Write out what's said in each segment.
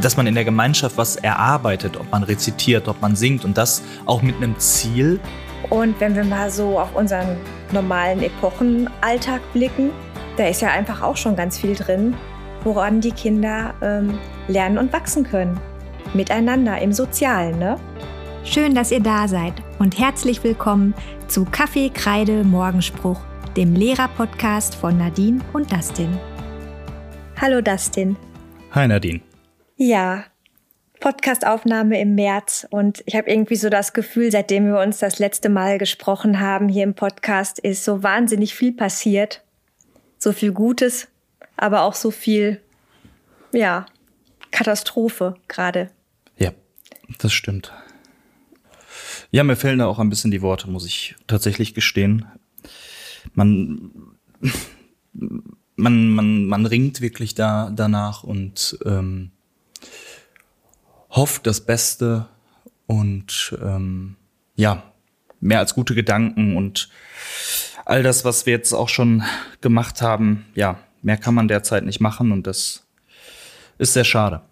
dass man in der Gemeinschaft was erarbeitet, ob man rezitiert, ob man singt und das auch mit einem Ziel. Und wenn wir mal so auf unseren normalen Epochenalltag blicken, da ist ja einfach auch schon ganz viel drin, woran die Kinder ähm, lernen und wachsen können. Miteinander im Sozialen, ne? Schön, dass ihr da seid und herzlich willkommen zu Kaffee, Kreide, Morgenspruch, dem Lehrer-Podcast von Nadine und Dustin. Hallo Dustin. Hi Nadine. Ja, Podcastaufnahme im März und ich habe irgendwie so das Gefühl, seitdem wir uns das letzte Mal gesprochen haben hier im Podcast, ist so wahnsinnig viel passiert. So viel Gutes, aber auch so viel, ja, Katastrophe gerade. Ja, das stimmt. Ja, mir fehlen da auch ein bisschen die Worte, muss ich tatsächlich gestehen. Man, man, man, man ringt wirklich da danach und ähm, hofft das Beste und ähm, ja, mehr als gute Gedanken und all das, was wir jetzt auch schon gemacht haben, ja, mehr kann man derzeit nicht machen und das ist sehr schade.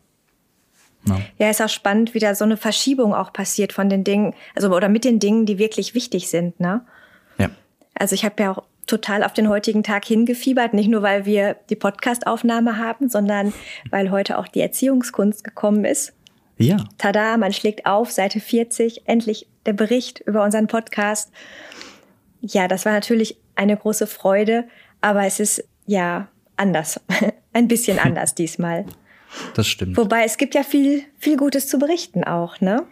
Ja. ja, ist auch spannend, wie da so eine Verschiebung auch passiert von den Dingen, also oder mit den Dingen, die wirklich wichtig sind, ne? Ja. Also ich habe ja auch total auf den heutigen Tag hingefiebert, nicht nur weil wir die Podcastaufnahme haben, sondern weil heute auch die Erziehungskunst gekommen ist. Ja. Tada, man schlägt auf, Seite 40, endlich der Bericht über unseren Podcast. Ja, das war natürlich eine große Freude, aber es ist ja anders, ein bisschen anders diesmal. Das stimmt. Wobei es gibt ja viel, viel Gutes zu berichten auch, ne?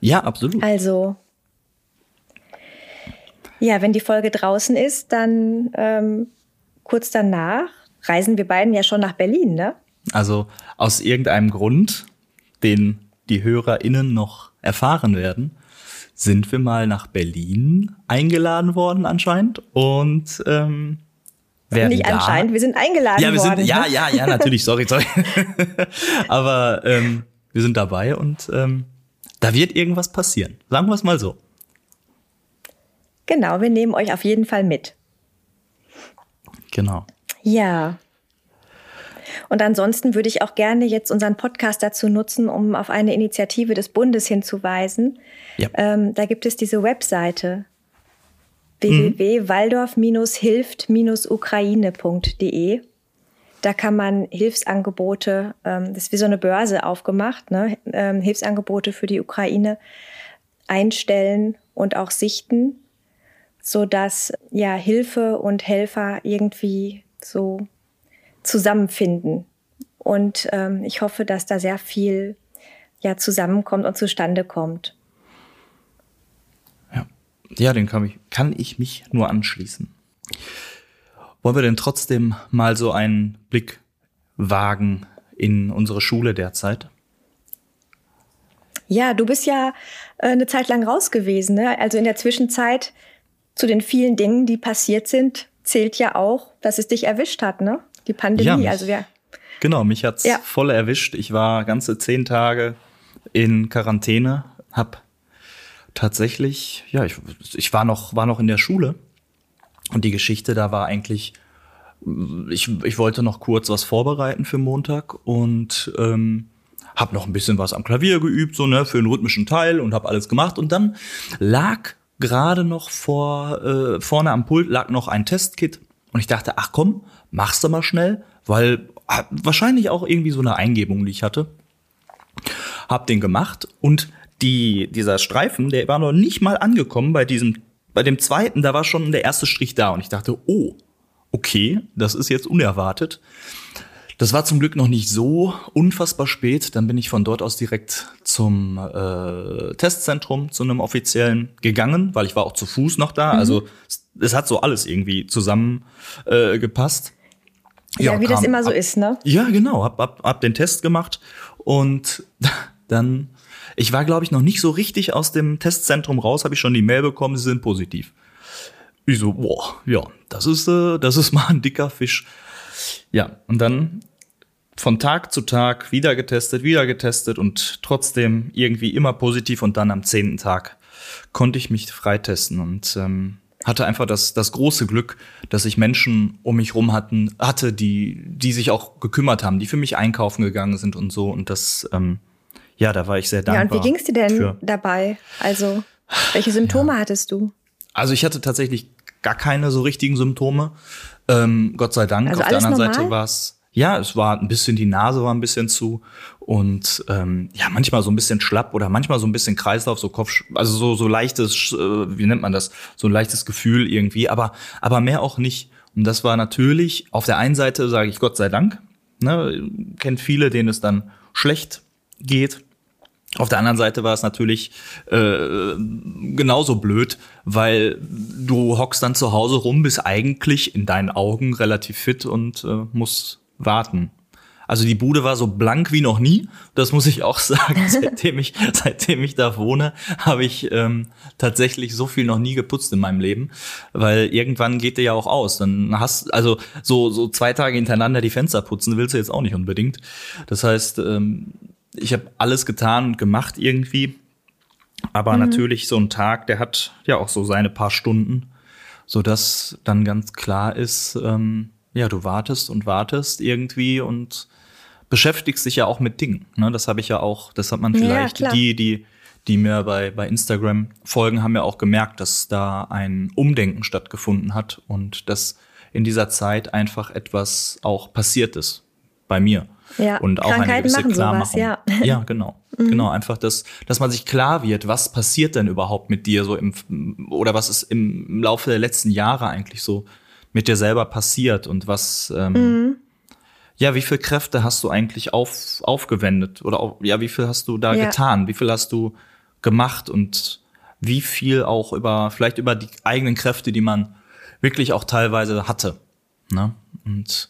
Ja, absolut. Also, ja, wenn die Folge draußen ist, dann ähm, kurz danach reisen wir beiden ja schon nach Berlin, ne? Also aus irgendeinem Grund den die HörerInnen noch erfahren werden, sind wir mal nach Berlin eingeladen worden anscheinend und ähm, werden Nicht da, anscheinend, wir sind eingeladen ja, wir worden. Sind, ja, ja, ja, natürlich, sorry, sorry. Aber ähm, wir sind dabei und ähm, da wird irgendwas passieren. Sagen wir es mal so. Genau, wir nehmen euch auf jeden Fall mit. Genau. Ja. Und ansonsten würde ich auch gerne jetzt unseren Podcast dazu nutzen, um auf eine Initiative des Bundes hinzuweisen. Ja. Ähm, da gibt es diese Webseite Mhm. www.waldorf-hilft-ukraine.de. Da kann man Hilfsangebote, ähm, das ist wie so eine Börse aufgemacht, ne? ähm, Hilfsangebote für die Ukraine einstellen und auch sichten, so dass ja Hilfe und Helfer irgendwie so zusammenfinden. Und ähm, ich hoffe, dass da sehr viel ja zusammenkommt und zustande kommt. Ja, ja den kann ich, kann ich mich nur anschließen. Wollen wir denn trotzdem mal so einen Blick wagen in unsere Schule derzeit? Ja, du bist ja äh, eine Zeit lang raus gewesen. Ne? Also in der Zwischenzeit zu den vielen Dingen, die passiert sind, zählt ja auch, dass es dich erwischt hat, ne? Die Pandemie. Ja, mich- also wir, Genau, mich hat's Ja. voll erwischt. Ich war ganze zehn Tage in Quarantäne, hab tatsächlich, ja, ich, ich war noch, war noch in der Schule und die Geschichte da war eigentlich, ich, ich wollte noch kurz was vorbereiten für Montag und ähm, habe noch ein bisschen was am Klavier geübt, so ne, für den rhythmischen Teil und habe alles gemacht und dann lag gerade noch vor äh, vorne am Pult lag noch ein Testkit und ich dachte, ach komm, machst du mal schnell, weil ah, wahrscheinlich auch irgendwie so eine Eingebung, die ich hatte. Hab den gemacht und die, dieser Streifen, der war noch nicht mal angekommen bei diesem, bei dem zweiten, da war schon der erste Strich da und ich dachte, oh, okay, das ist jetzt unerwartet. Das war zum Glück noch nicht so unfassbar spät. Dann bin ich von dort aus direkt zum äh, Testzentrum, zu einem offiziellen gegangen, weil ich war auch zu Fuß noch da. Also es, es hat so alles irgendwie zusammen äh, gepasst. Ja, wie das kam immer so ab- ist, ne? ja, genau. Hab, hab, hab den Test gemacht und dann, ich war, glaube ich, noch nicht so richtig aus dem Testzentrum raus, habe ich schon die Mail bekommen, sie sind positiv. Ich so, boah, ja, das ist, äh, das ist mal ein dicker Fisch. Ja, und dann von Tag zu Tag wieder getestet, wieder getestet und trotzdem irgendwie immer positiv und dann am zehnten Tag konnte ich mich freitesten und ähm, hatte einfach das, das große Glück, dass ich Menschen um mich rum hatten, hatte, die, die sich auch gekümmert haben, die für mich einkaufen gegangen sind und so. Und das, ähm, ja, da war ich sehr dankbar. Ja, und wie ging es dir denn für. dabei? Also, welche Symptome ja. hattest du? Also ich hatte tatsächlich gar keine so richtigen Symptome. Ähm, Gott sei Dank. Also Auf der anderen normal? Seite war es ja, es war ein bisschen, die Nase war ein bisschen zu und ähm, ja, manchmal so ein bisschen schlapp oder manchmal so ein bisschen Kreislauf, so Kopf, also so, so leichtes, äh, wie nennt man das, so ein leichtes Gefühl irgendwie, aber, aber mehr auch nicht. Und das war natürlich, auf der einen Seite sage ich Gott sei Dank, ne, kennt viele, denen es dann schlecht geht. Auf der anderen Seite war es natürlich äh, genauso blöd, weil du hockst dann zu Hause rum, bist eigentlich in deinen Augen relativ fit und äh, musst warten. Also die Bude war so blank wie noch nie. Das muss ich auch sagen. seitdem ich, seitdem ich da wohne, habe ich ähm, tatsächlich so viel noch nie geputzt in meinem Leben, weil irgendwann geht der ja auch aus. Dann hast also so so zwei Tage hintereinander die Fenster putzen willst du jetzt auch nicht unbedingt. Das heißt, ähm, ich habe alles getan und gemacht irgendwie. Aber mhm. natürlich so ein Tag, der hat ja auch so seine paar Stunden, so dass dann ganz klar ist. Ähm, ja, du wartest und wartest irgendwie und beschäftigst dich ja auch mit Dingen. Ne? Das habe ich ja auch, das hat man vielleicht, ja, die, die, die mir bei, bei Instagram folgen, haben ja auch gemerkt, dass da ein Umdenken stattgefunden hat und dass in dieser Zeit einfach etwas auch passiert ist bei mir. Ja, und auch eine gewisse machen Klarmachung. Sowas, ja. ja, genau. Mhm. Genau, einfach das, dass man sich klar wird, was passiert denn überhaupt mit dir so im, oder was ist im Laufe der letzten Jahre eigentlich so mit dir selber passiert und was, ähm, mhm. Ja, wie viel Kräfte hast du eigentlich auf, aufgewendet oder auch, ja, wie viel hast du da ja. getan? Wie viel hast du gemacht und wie viel auch über, vielleicht über die eigenen Kräfte, die man wirklich auch teilweise hatte. Ne? Und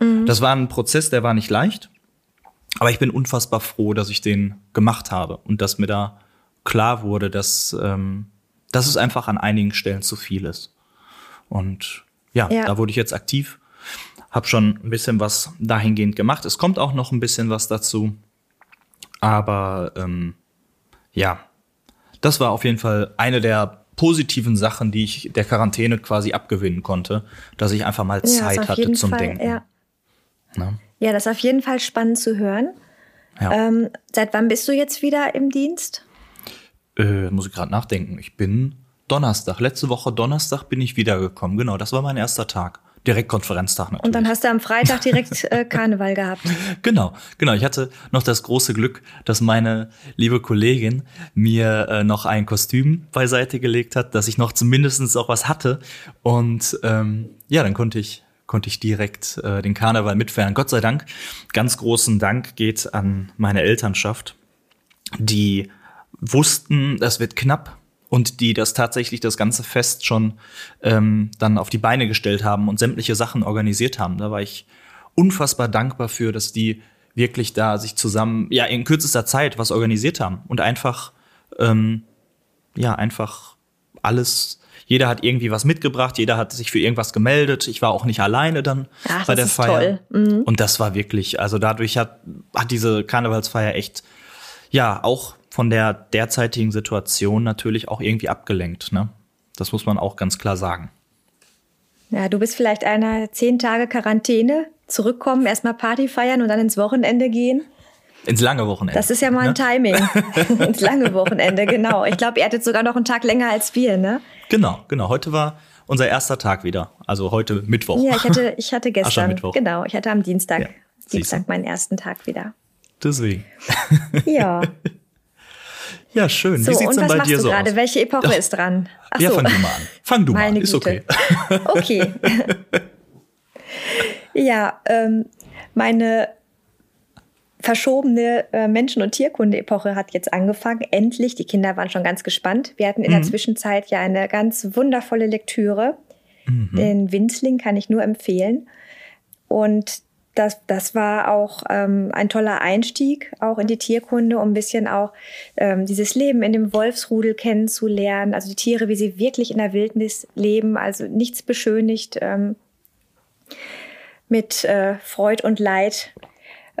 mhm. das war ein Prozess, der war nicht leicht, aber ich bin unfassbar froh, dass ich den gemacht habe und dass mir da klar wurde, dass, ähm, dass es einfach an einigen Stellen zu viel ist. Und ja, ja, da wurde ich jetzt aktiv, habe schon ein bisschen was dahingehend gemacht. Es kommt auch noch ein bisschen was dazu, aber ähm, ja, das war auf jeden Fall eine der positiven Sachen, die ich der Quarantäne quasi abgewinnen konnte, dass ich einfach mal Zeit ja, hatte zum Fall, Denken. Ja. ja, das ist auf jeden Fall spannend zu hören. Ja. Ähm, seit wann bist du jetzt wieder im Dienst? Äh, muss ich gerade nachdenken. Ich bin Donnerstag, letzte Woche Donnerstag bin ich wiedergekommen. Genau, das war mein erster Tag. Direkt Konferenztag natürlich. Und dann hast du am Freitag direkt äh, Karneval gehabt. Genau, genau. Ich hatte noch das große Glück, dass meine liebe Kollegin mir äh, noch ein Kostüm beiseite gelegt hat, dass ich noch zumindest auch was hatte. Und ähm, ja, dann konnte ich konnte ich direkt äh, den Karneval mitfeiern. Gott sei Dank. Ganz großen Dank geht an meine Elternschaft, die wussten, das wird knapp und die das tatsächlich das ganze Fest schon ähm, dann auf die Beine gestellt haben und sämtliche Sachen organisiert haben. Da war ich unfassbar dankbar für, dass die wirklich da sich zusammen, ja, in kürzester Zeit was organisiert haben und einfach, ähm, ja, einfach alles jeder hat irgendwie was mitgebracht, jeder hat sich für irgendwas gemeldet. Ich war auch nicht alleine dann Ach, bei der Feier. Mhm. Und das war wirklich, also dadurch hat, hat diese Karnevalsfeier echt, ja, auch von der derzeitigen Situation natürlich auch irgendwie abgelenkt. Ne? Das muss man auch ganz klar sagen. Ja, du bist vielleicht einer zehn Tage Quarantäne, zurückkommen, erstmal Party feiern und dann ins Wochenende gehen. Ins lange Wochenende. Das ist ja mal ein ne? Timing. ins lange Wochenende, genau. Ich glaube, ihr hattet sogar noch einen Tag länger als wir, ne? Genau, genau. Heute war unser erster Tag wieder. Also heute Mittwoch. Ja, ich hatte, ich hatte gestern. Genau, ich hatte am Dienstag, ja, Dienstag meinen ersten Tag wieder. Deswegen. Ja. Ja, schön. So, Wie sieht's denn bei dir so gerade? aus? Welche Epoche Ach, ist dran? Ach ja, so. fang du mal an. Fang du Meine mal. Ist Güte. okay. okay. ja, ähm, meine verschobene äh, Menschen- und Tierkunde-Epoche hat jetzt angefangen. Endlich. Die Kinder waren schon ganz gespannt. Wir hatten in mhm. der Zwischenzeit ja eine ganz wundervolle Lektüre. Mhm. Den Winzling kann ich nur empfehlen. Und das, das war auch ähm, ein toller Einstieg auch in die Tierkunde, um ein bisschen auch ähm, dieses Leben in dem Wolfsrudel kennenzulernen. Also die Tiere, wie sie wirklich in der Wildnis leben, also nichts beschönigt ähm, mit äh, Freud und Leid.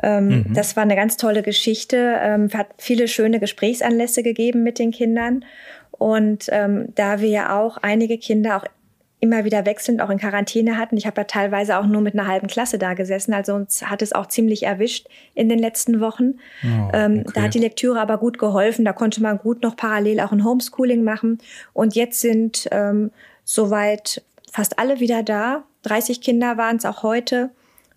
Ähm, mhm. Das war eine ganz tolle Geschichte, ähm, hat viele schöne Gesprächsanlässe gegeben mit den Kindern. Und ähm, da wir ja auch einige Kinder auch immer wieder wechselnd auch in Quarantäne hatten. Ich habe ja teilweise auch nur mit einer halben Klasse da gesessen, also uns hat es auch ziemlich erwischt in den letzten Wochen. Oh, ähm, okay. Da hat die Lektüre aber gut geholfen, da konnte man gut noch parallel auch ein Homeschooling machen. Und jetzt sind ähm, soweit fast alle wieder da. 30 Kinder waren es auch heute.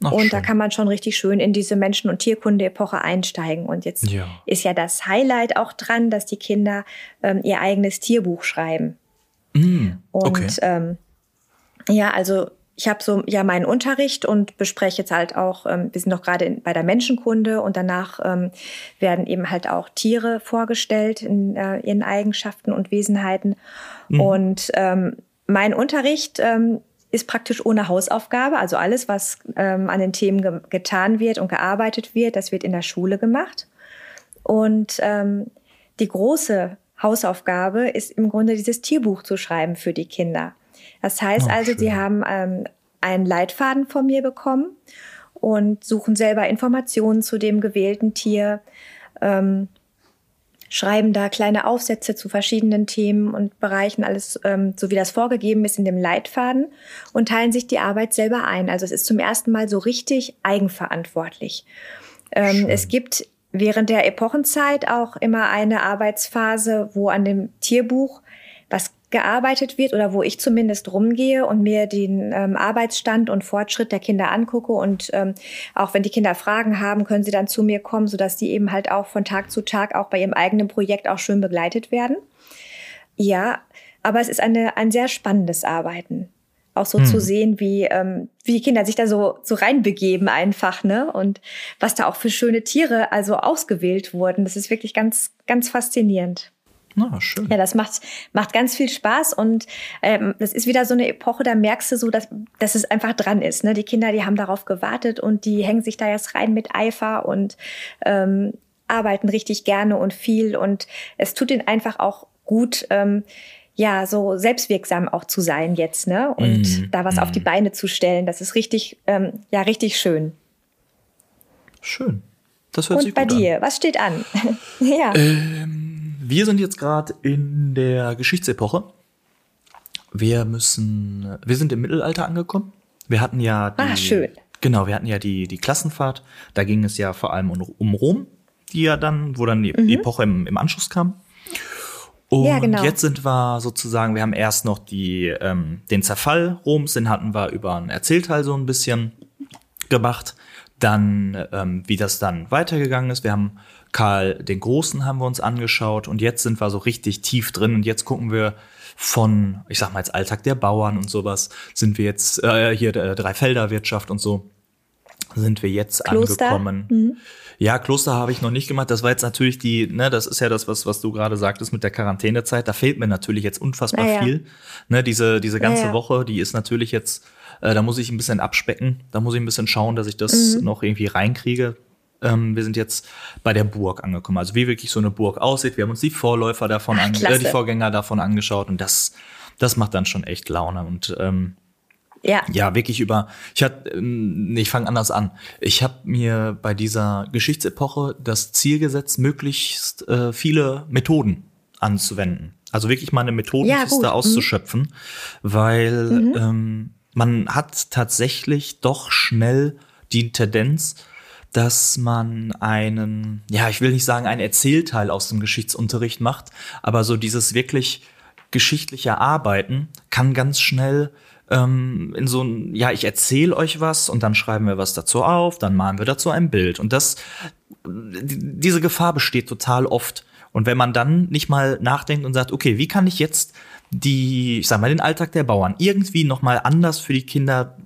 Ach, und schön. da kann man schon richtig schön in diese Menschen- und Tierkunde-Epoche einsteigen. Und jetzt ja. ist ja das Highlight auch dran, dass die Kinder ähm, ihr eigenes Tierbuch schreiben. Mm, okay. Und ähm, ja, also ich habe so ja meinen Unterricht und bespreche jetzt halt auch, ähm, wir sind noch gerade bei der Menschenkunde und danach ähm, werden eben halt auch Tiere vorgestellt in äh, ihren Eigenschaften und Wesenheiten. Mhm. Und ähm, mein Unterricht ähm, ist praktisch ohne Hausaufgabe. Also alles, was ähm, an den Themen ge getan wird und gearbeitet wird, das wird in der Schule gemacht. Und ähm, die große Hausaufgabe ist im Grunde dieses Tierbuch zu schreiben für die Kinder. Das heißt oh, also, schön. sie haben ähm, einen Leitfaden von mir bekommen und suchen selber Informationen zu dem gewählten Tier, ähm, schreiben da kleine Aufsätze zu verschiedenen Themen und Bereichen, alles ähm, so wie das vorgegeben ist in dem Leitfaden und teilen sich die Arbeit selber ein. Also es ist zum ersten Mal so richtig eigenverantwortlich. Ähm, es gibt während der Epochenzeit auch immer eine Arbeitsphase, wo an dem Tierbuch was gearbeitet wird oder wo ich zumindest rumgehe und mir den ähm, Arbeitsstand und Fortschritt der Kinder angucke und ähm, auch wenn die Kinder Fragen haben, können sie dann zu mir kommen, sodass die eben halt auch von Tag zu Tag auch bei ihrem eigenen Projekt auch schön begleitet werden. Ja, aber es ist eine, ein sehr spannendes Arbeiten. Auch so hm. zu sehen, wie, ähm, wie die Kinder sich da so, so reinbegeben einfach, ne? Und was da auch für schöne Tiere also ausgewählt wurden. Das ist wirklich ganz, ganz faszinierend. Na, schön. Ja, das macht, macht ganz viel Spaß und ähm, das ist wieder so eine Epoche, da merkst du so, dass, dass es einfach dran ist. Ne? Die Kinder, die haben darauf gewartet und die hängen sich da jetzt rein mit Eifer und ähm, arbeiten richtig gerne und viel und es tut ihnen einfach auch gut, ähm, ja, so selbstwirksam auch zu sein jetzt, ne? Und mm, da was mm. auf die mhm. Beine zu stellen, das ist richtig, ähm, ja, richtig schön. Schön. Das hört und sich gut an. Und bei dir, was steht an? ja. Ähm wir sind jetzt gerade in der Geschichtsepoche. Wir müssen, wir sind im Mittelalter angekommen. Wir hatten ja die, ah, schön. Genau, wir hatten ja die, die Klassenfahrt. Da ging es ja vor allem um, um Rom, die ja dann, wo dann die mhm. Epoche im, im Anschluss kam. Und ja, genau. jetzt sind wir sozusagen, wir haben erst noch die, ähm, den Zerfall Roms, den hatten wir über einen Erzählteil so ein bisschen gemacht. Dann, ähm, wie das dann weitergegangen ist. Wir haben Karl den Großen haben wir uns angeschaut und jetzt sind wir so richtig tief drin und jetzt gucken wir von, ich sag mal jetzt Alltag der Bauern und sowas, sind wir jetzt äh, hier äh, Dreifelderwirtschaft und so sind wir jetzt Kloster. angekommen. Mhm. Ja, Kloster habe ich noch nicht gemacht. Das war jetzt natürlich die, ne, das ist ja das, was, was du gerade sagtest mit der Quarantänezeit. Da fehlt mir natürlich jetzt unfassbar ja. viel. Ne, diese, diese ganze ja, ja. Woche, die ist natürlich jetzt, äh, da muss ich ein bisschen abspecken. Da muss ich ein bisschen schauen, dass ich das mhm. noch irgendwie reinkriege. Ähm, wir sind jetzt bei der Burg angekommen. Also wie wirklich so eine Burg aussieht. Wir haben uns die Vorläufer davon, Ach, äh, die Vorgänger davon angeschaut und das, das macht dann schon echt Laune. Und ähm, ja. ja, wirklich über. Ich hatte, ähm, ich fange anders an. Ich habe mir bei dieser Geschichtsepoche das Ziel gesetzt, möglichst äh, viele Methoden anzuwenden. Also wirklich mal eine Methodenkiste ja, auszuschöpfen, mhm. weil mhm. Ähm, man hat tatsächlich doch schnell die Tendenz, dass man einen, ja, ich will nicht sagen, einen Erzählteil aus dem Geschichtsunterricht macht, aber so dieses wirklich geschichtliche Arbeiten kann ganz schnell ähm, in so ein, ja, ich erzähle euch was und dann schreiben wir was dazu auf, dann malen wir dazu ein Bild. Und das, diese Gefahr besteht total oft. Und wenn man dann nicht mal nachdenkt und sagt, okay, wie kann ich jetzt die, ich sag mal, den Alltag der Bauern irgendwie noch mal anders für die Kinder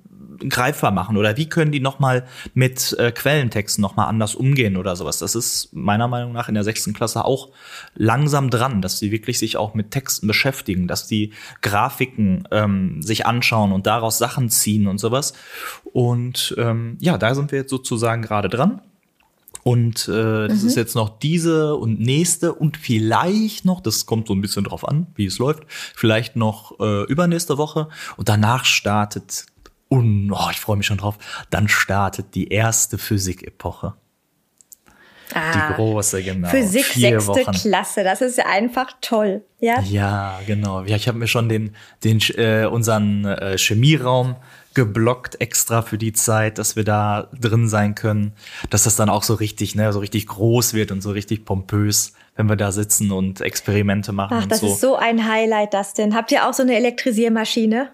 greifbar machen oder wie können die nochmal mit äh, Quellentexten nochmal anders umgehen oder sowas. Das ist meiner Meinung nach in der sechsten Klasse auch langsam dran, dass sie wirklich sich auch mit Texten beschäftigen, dass die Grafiken ähm, sich anschauen und daraus Sachen ziehen und sowas. Und ähm, ja, da sind wir jetzt sozusagen gerade dran. Und äh, das mhm. ist jetzt noch diese und nächste und vielleicht noch, das kommt so ein bisschen drauf an, wie es läuft, vielleicht noch äh, übernächste Woche. Und danach startet und oh, ich freue mich schon drauf. Dann startet die erste Physikepoche. Ah, die große, genau. Physik Vier sechste Wochen. Klasse, das ist ja einfach toll. Ja, ja genau. Ja, ich habe mir schon den, den äh, unseren äh, Chemieraum geblockt extra für die Zeit, dass wir da drin sein können, dass das dann auch so richtig, ne, so richtig groß wird und so richtig pompös, wenn wir da sitzen und Experimente machen. Ach, das so. ist so ein Highlight, das denn. Habt ihr auch so eine Elektrisiermaschine?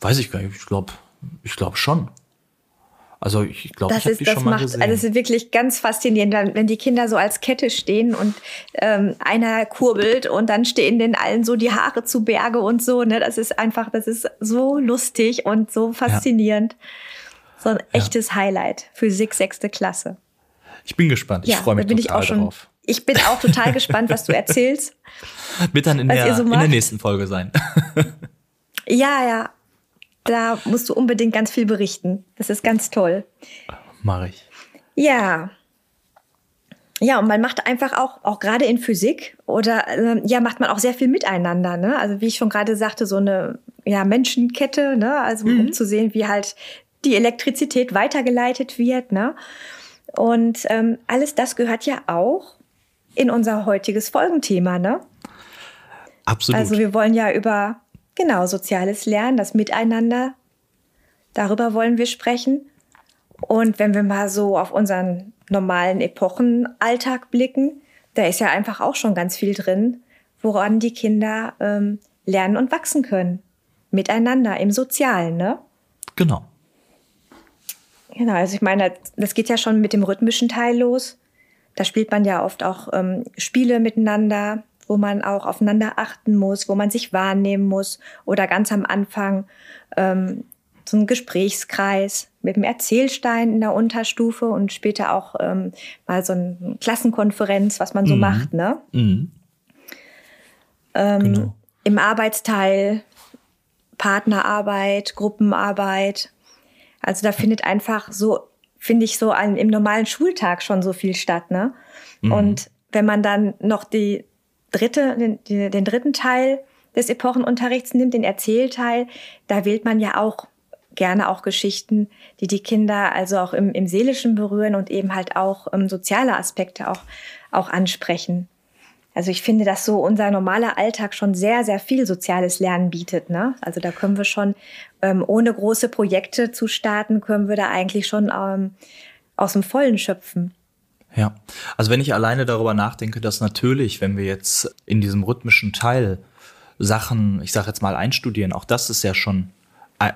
Weiß ich gar nicht. Ich glaube, ich glaube schon. Also ich glaube, ich habe die das schon mal macht, gesehen. Also es ist wirklich ganz faszinierend, wenn die Kinder so als Kette stehen und ähm, einer kurbelt und dann stehen den allen so die Haare zu Berge und so. Ne? Das ist einfach, das ist so lustig und so faszinierend. Ja. So ein echtes ja. Highlight. Physik sechste Klasse. Ich bin gespannt. Ich ja, freue mich bin total ich auch schon, darauf. Ich bin auch total gespannt, was du erzählst. Wird dann in der, so in der nächsten Folge sein. ja, ja. Da musst du unbedingt ganz viel berichten. Das ist ganz toll. Mache ich. Ja. Ja, und man macht einfach auch, auch gerade in Physik oder äh, ja, macht man auch sehr viel miteinander. Ne? Also wie ich schon gerade sagte, so eine ja, Menschenkette, ne? also mhm. um zu sehen, wie halt die Elektrizität weitergeleitet wird. Ne? Und ähm, alles das gehört ja auch in unser heutiges Folgenthema. Ne? Absolut. Also wir wollen ja über Genau, soziales Lernen, das Miteinander, darüber wollen wir sprechen. Und wenn wir mal so auf unseren normalen Epochenalltag blicken, da ist ja einfach auch schon ganz viel drin, woran die Kinder ähm, lernen und wachsen können. Miteinander, im Sozialen, ne? Genau. Genau, also ich meine, das geht ja schon mit dem rhythmischen Teil los. Da spielt man ja oft auch ähm, Spiele miteinander, wo man auch aufeinander achten muss, wo man sich wahrnehmen muss oder ganz am Anfang ähm, so ein Gesprächskreis mit dem Erzählstein in der Unterstufe und später auch ähm, mal so eine Klassenkonferenz, was man so mhm. macht, ne? Mhm. Ähm, genau. Im Arbeitsteil Partnerarbeit, Gruppenarbeit. Also da findet einfach so, finde ich, so ein, im normalen Schultag schon so viel statt, ne? Mhm. Und wenn man dann noch die dritte, den, den dritten Teil des Epochenunterrichts nimmt, den Erzählteil, da wählt man ja auch gerne auch Geschichten, die die Kinder also auch im, im Seelischen berühren und eben halt auch ähm, soziale Aspekte auch, auch ansprechen. Also ich finde, dass so unser normaler Alltag schon sehr, sehr viel soziales Lernen bietet. Ne? Also da können wir schon, ähm, ohne große Projekte zu starten, können wir da eigentlich schon ähm, aus dem Vollen schöpfen. Ja, also wenn ich alleine darüber nachdenke, dass natürlich, wenn wir jetzt in diesem rhythmischen Teil Sachen, ich sage jetzt mal einstudieren, auch das ist ja schon, äh,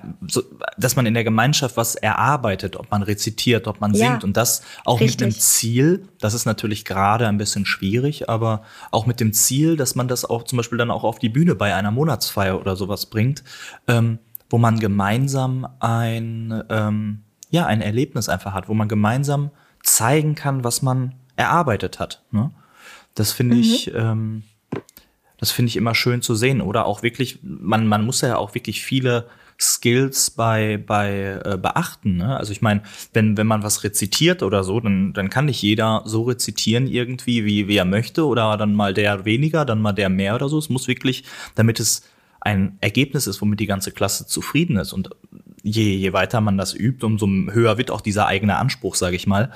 dass man in der Gemeinschaft was erarbeitet, ob man rezitiert, ob man ja, singt und das auch richtig. mit einem Ziel, das ist natürlich gerade ein bisschen schwierig, aber auch mit dem Ziel, dass man das auch zum Beispiel dann auch auf die Bühne bei einer Monatsfeier oder sowas bringt, ähm, wo man gemeinsam ein, ähm, ja, ein Erlebnis einfach hat, wo man gemeinsam zeigen kann, was man erarbeitet hat. Ne? Das finde mhm. ich, ähm, das finde ich immer schön zu sehen. Oder auch wirklich, man, man muss ja auch wirklich viele Skills bei, bei äh, beachten. Ne? Also ich meine, wenn, wenn man was rezitiert oder so, dann, dann kann nicht jeder so rezitieren irgendwie, wie, wie er möchte, oder dann mal der weniger, dann mal der mehr oder so. Es muss wirklich, damit es ein Ergebnis ist, womit die ganze Klasse zufrieden ist. Und je, je weiter man das übt, umso höher wird auch dieser eigene Anspruch, sage ich mal.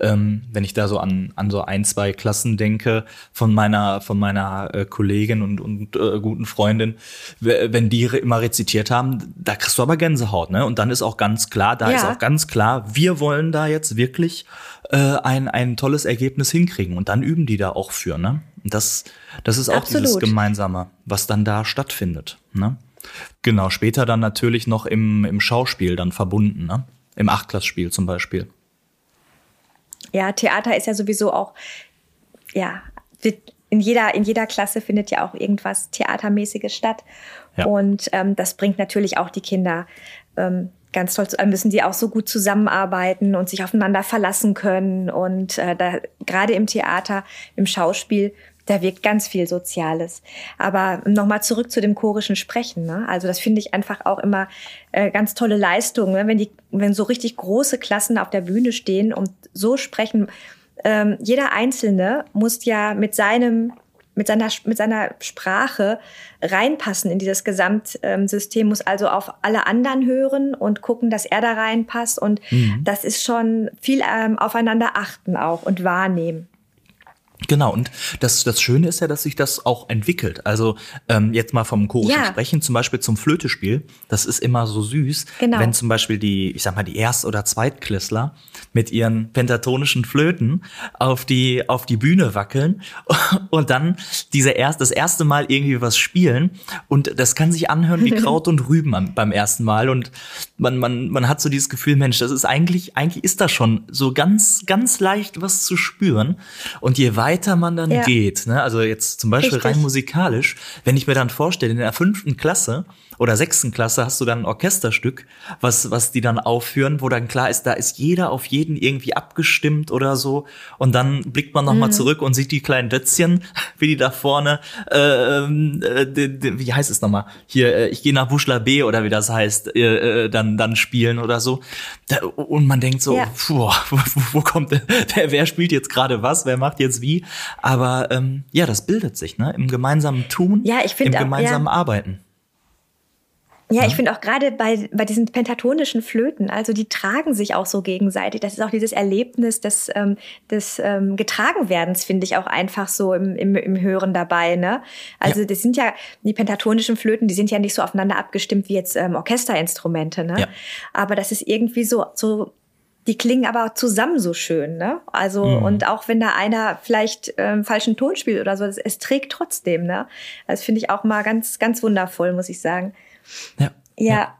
Ähm, wenn ich da so an, an so ein, zwei Klassen denke von meiner, von meiner äh, Kollegin und, und äh, guten Freundin, wenn die immer rezitiert haben, da kriegst du aber Gänsehaut, ne? Und dann ist auch ganz klar, da ja. ist auch ganz klar, wir wollen da jetzt wirklich äh, ein, ein tolles Ergebnis hinkriegen. Und dann üben die da auch für, ne? Und das, das ist auch Absolut. dieses Gemeinsame, was dann da stattfindet, ne? Genau, später dann natürlich noch im, im Schauspiel dann verbunden, ne? Im Achtklassspiel zum Beispiel. Ja, Theater ist ja sowieso auch, ja, in jeder, in jeder Klasse findet ja auch irgendwas Theatermäßiges statt. Ja. Und ähm, das bringt natürlich auch die Kinder ähm, ganz toll zu, müssen die auch so gut zusammenarbeiten und sich aufeinander verlassen können. Und äh, da, gerade im Theater, im Schauspiel da wirkt ganz viel Soziales. Aber nochmal zurück zu dem chorischen Sprechen. Ne? Also das finde ich einfach auch immer äh, ganz tolle Leistung, ne? wenn die, wenn so richtig große Klassen auf der Bühne stehen und so sprechen. Ähm, jeder Einzelne muss ja mit seinem mit seiner, mit seiner Sprache reinpassen in dieses Gesamtsystem, muss also auf alle anderen hören und gucken, dass er da reinpasst. Und mhm. das ist schon viel ähm, aufeinander achten auch und wahrnehmen. Genau, und das, das Schöne ist ja, dass sich das auch entwickelt. Also ähm, jetzt mal vom chorischen ja. Sprechen, zum Beispiel zum Flötespiel, das ist immer so süß, genau. wenn zum Beispiel die, ich sag mal, die Erst- oder Zweitklässler mit ihren pentatonischen Flöten auf die, auf die Bühne wackeln und dann diese erst, das erste Mal irgendwie was spielen und das kann sich anhören wie Kraut und Rüben beim ersten Mal und man, man, man hat so dieses Gefühl, Mensch, das ist eigentlich, eigentlich ist da schon so ganz, ganz leicht was zu spüren und je weiter weiter man dann ja. geht, ne? also jetzt zum Beispiel Richtig. rein musikalisch, wenn ich mir dann vorstelle, in der fünften Klasse oder sechsten Klasse hast du dann ein Orchesterstück, was, was die dann aufführen, wo dann klar ist, da ist jeder auf jeden irgendwie abgestimmt oder so. Und dann blickt man nochmal mhm. zurück und sieht die kleinen Dötzchen, wie die da vorne, äh, äh, de, de, wie heißt es nochmal? Hier, äh, ich gehe nach Buschla B oder wie das heißt, äh, äh, dann, dann spielen oder so. Da, und man denkt so, ja. puh, wo, wo kommt der, der, wer spielt jetzt gerade was, wer macht jetzt wie? Aber ähm, ja, das bildet sich, ne? Im gemeinsamen Tun, ja, ich im gemeinsamen ja. Arbeiten. Ja, ich finde auch gerade bei, bei diesen pentatonischen Flöten, also die tragen sich auch so gegenseitig. Das ist auch dieses Erlebnis des, ähm, des ähm, Getragenwerdens, finde ich auch einfach so im, im, im Hören dabei. Ne? Also ja. das sind ja, die pentatonischen Flöten, die sind ja nicht so aufeinander abgestimmt wie jetzt ähm, Orchesterinstrumente. Ne? Ja. Aber das ist irgendwie so, so die klingen aber zusammen so schön, ne? Also mhm. und auch wenn da einer vielleicht ähm, falschen Ton spielt oder so, es, es trägt trotzdem, ne? Das finde ich auch mal ganz, ganz wundervoll, muss ich sagen. Ja. Ja. ja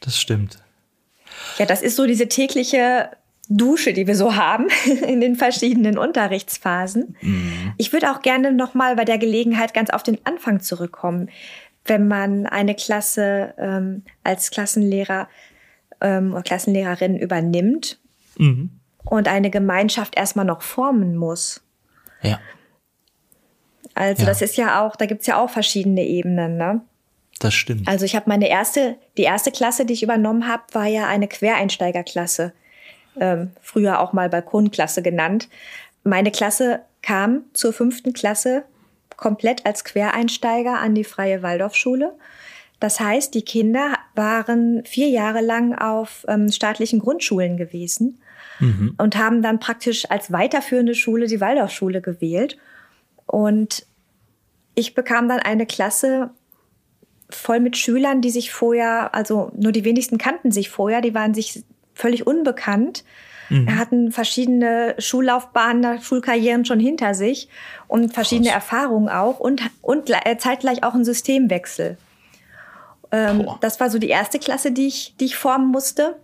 das stimmt. Ja, das ist so diese tägliche Dusche, die wir so haben in den verschiedenen Unterrichtsphasen. Mhm. Ich würde auch gerne noch mal bei der Gelegenheit ganz auf den Anfang zurückkommen, wenn man eine Klasse ähm, als Klassenlehrer ähm, oder Klassenlehrerin übernimmt mhm. und eine Gemeinschaft erstmal noch formen muss. Ja. Also ja. das ist ja auch, da gibt's ja auch verschiedene Ebenen, ne? Das stimmt. Also ich habe meine erste, die erste Klasse, die ich übernommen habe, war ja eine Quereinsteigerklasse. Ähm, früher auch mal Balkonklasse genannt. Meine Klasse kam zur fünften Klasse komplett als Quereinsteiger an die Freie Waldorfschule. Das heißt, die Kinder waren vier Jahre lang auf ähm, staatlichen Grundschulen gewesen mhm. und haben dann praktisch als weiterführende Schule die Waldorfschule gewählt. Und ich bekam dann eine Klasse voll mit Schülern, die sich vorher, also nur die wenigsten kannten sich vorher, die waren sich völlig unbekannt. Mhm. hatten verschiedene Schullaufbahnen, Schulkarrieren schon hinter sich und verschiedene Krass. Erfahrungen auch und, und zeitgleich auch ein Systemwechsel. Ähm, das war so die erste Klasse, die ich, die ich formen musste.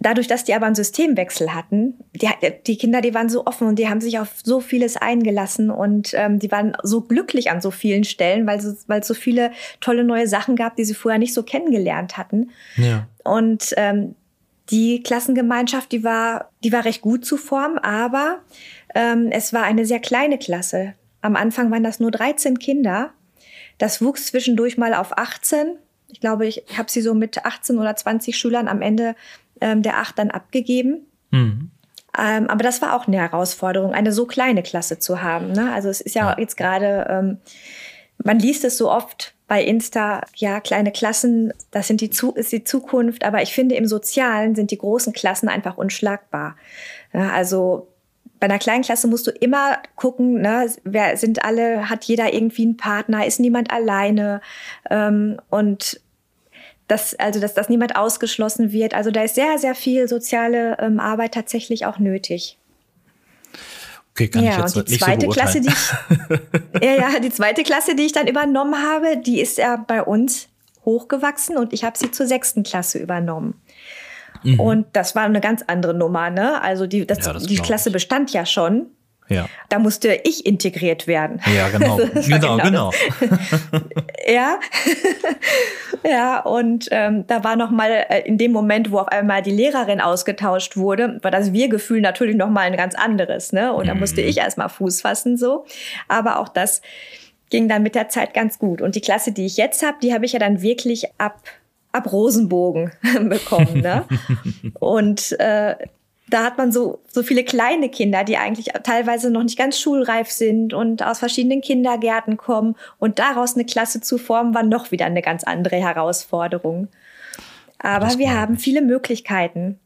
Dadurch, dass die aber einen Systemwechsel hatten, die, die Kinder, die waren so offen und die haben sich auf so vieles eingelassen und ähm, die waren so glücklich an so vielen Stellen, weil, so, weil es so viele tolle neue Sachen gab, die sie vorher nicht so kennengelernt hatten. Ja. Und ähm, die Klassengemeinschaft, die war, die war recht gut zu formen, aber ähm, es war eine sehr kleine Klasse. Am Anfang waren das nur 13 Kinder. Das wuchs zwischendurch mal auf 18. Ich glaube, ich habe sie so mit 18 oder 20 Schülern am Ende ähm, der acht dann abgegeben. Mhm. Ähm, aber das war auch eine Herausforderung, eine so kleine Klasse zu haben. Ne? Also es ist ja, ja. jetzt gerade, ähm, man liest es so oft bei Insta, ja, kleine Klassen, das sind die, ist die Zukunft. Aber ich finde, im Sozialen sind die großen Klassen einfach unschlagbar. Ja, also bei einer kleinen Klasse musst du immer gucken, ne, wer sind alle, hat jeder irgendwie einen Partner, ist niemand alleine ähm, und dass, also dass das niemand ausgeschlossen wird. Also da ist sehr, sehr viel soziale ähm, Arbeit tatsächlich auch nötig. Okay, kann ja, ich jetzt und die nicht zweite so Klasse, die ich, ja, ja, die zweite Klasse, die ich dann übernommen habe, die ist ja bei uns hochgewachsen und ich habe sie zur sechsten Klasse übernommen. Mhm. Und das war eine ganz andere Nummer, ne? Also die, das, ja, das die Klasse bestand ja schon. Ja. Da musste ich integriert werden. Ja, genau. genau, genau. ja. ja, und ähm, da war noch mal äh, in dem Moment, wo auf einmal die Lehrerin ausgetauscht wurde, war das Wir-Gefühl natürlich noch mal ein ganz anderes, ne? Und da musste mhm. ich erstmal Fuß fassen so, aber auch das ging dann mit der Zeit ganz gut und die Klasse, die ich jetzt habe, die habe ich ja dann wirklich ab ab Rosenbogen bekommen, ne? und äh, da hat man so, so viele kleine Kinder, die eigentlich teilweise noch nicht ganz schulreif sind und aus verschiedenen Kindergärten kommen. Und daraus eine Klasse zu formen, war noch wieder eine ganz andere Herausforderung. Aber wir haben viele Möglichkeiten,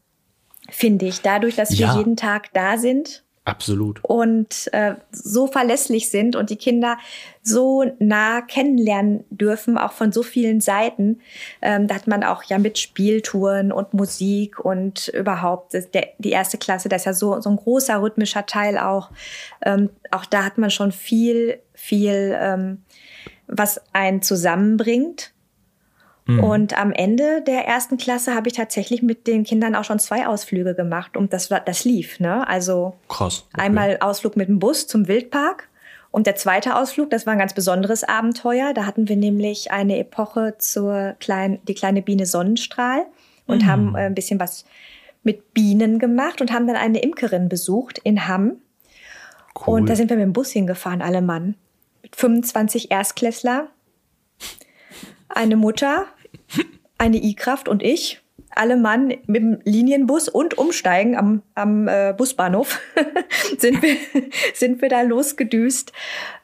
finde ich, dadurch, dass ja. wir jeden Tag da sind Absolut. Und äh, so verlässlich sind und die Kinder so nah kennenlernen dürfen, auch von so vielen Seiten. Ähm, da hat man auch ja mit Spieltouren und Musik und überhaupt der, die erste Klasse, das ist ja so, so ein großer rhythmischer Teil auch. Ähm, auch da hat man schon viel, viel, ähm, was einen zusammenbringt. Mhm. Und am Ende der ersten Klasse habe ich tatsächlich mit den Kindern auch schon zwei Ausflüge gemacht und das, das lief. Ne? Also Krass, okay. einmal Ausflug mit dem Bus zum Wildpark und der zweite Ausflug, das war ein ganz besonderes Abenteuer. Da hatten wir nämlich eine Epoche zur kleinen, die kleine Biene Sonnenstrahl und mhm. haben äh, ein bisschen was mit Bienen gemacht und haben dann eine Imkerin besucht in Hamm. Cool. Und da sind wir mit dem Bus hingefahren, alle Mann. Mit 25 Erstklässler eine Mutter, eine I-Kraft und ich, alle Mann mit dem Linienbus und umsteigen am, am äh, Busbahnhof sind, wir, sind wir da losgedüst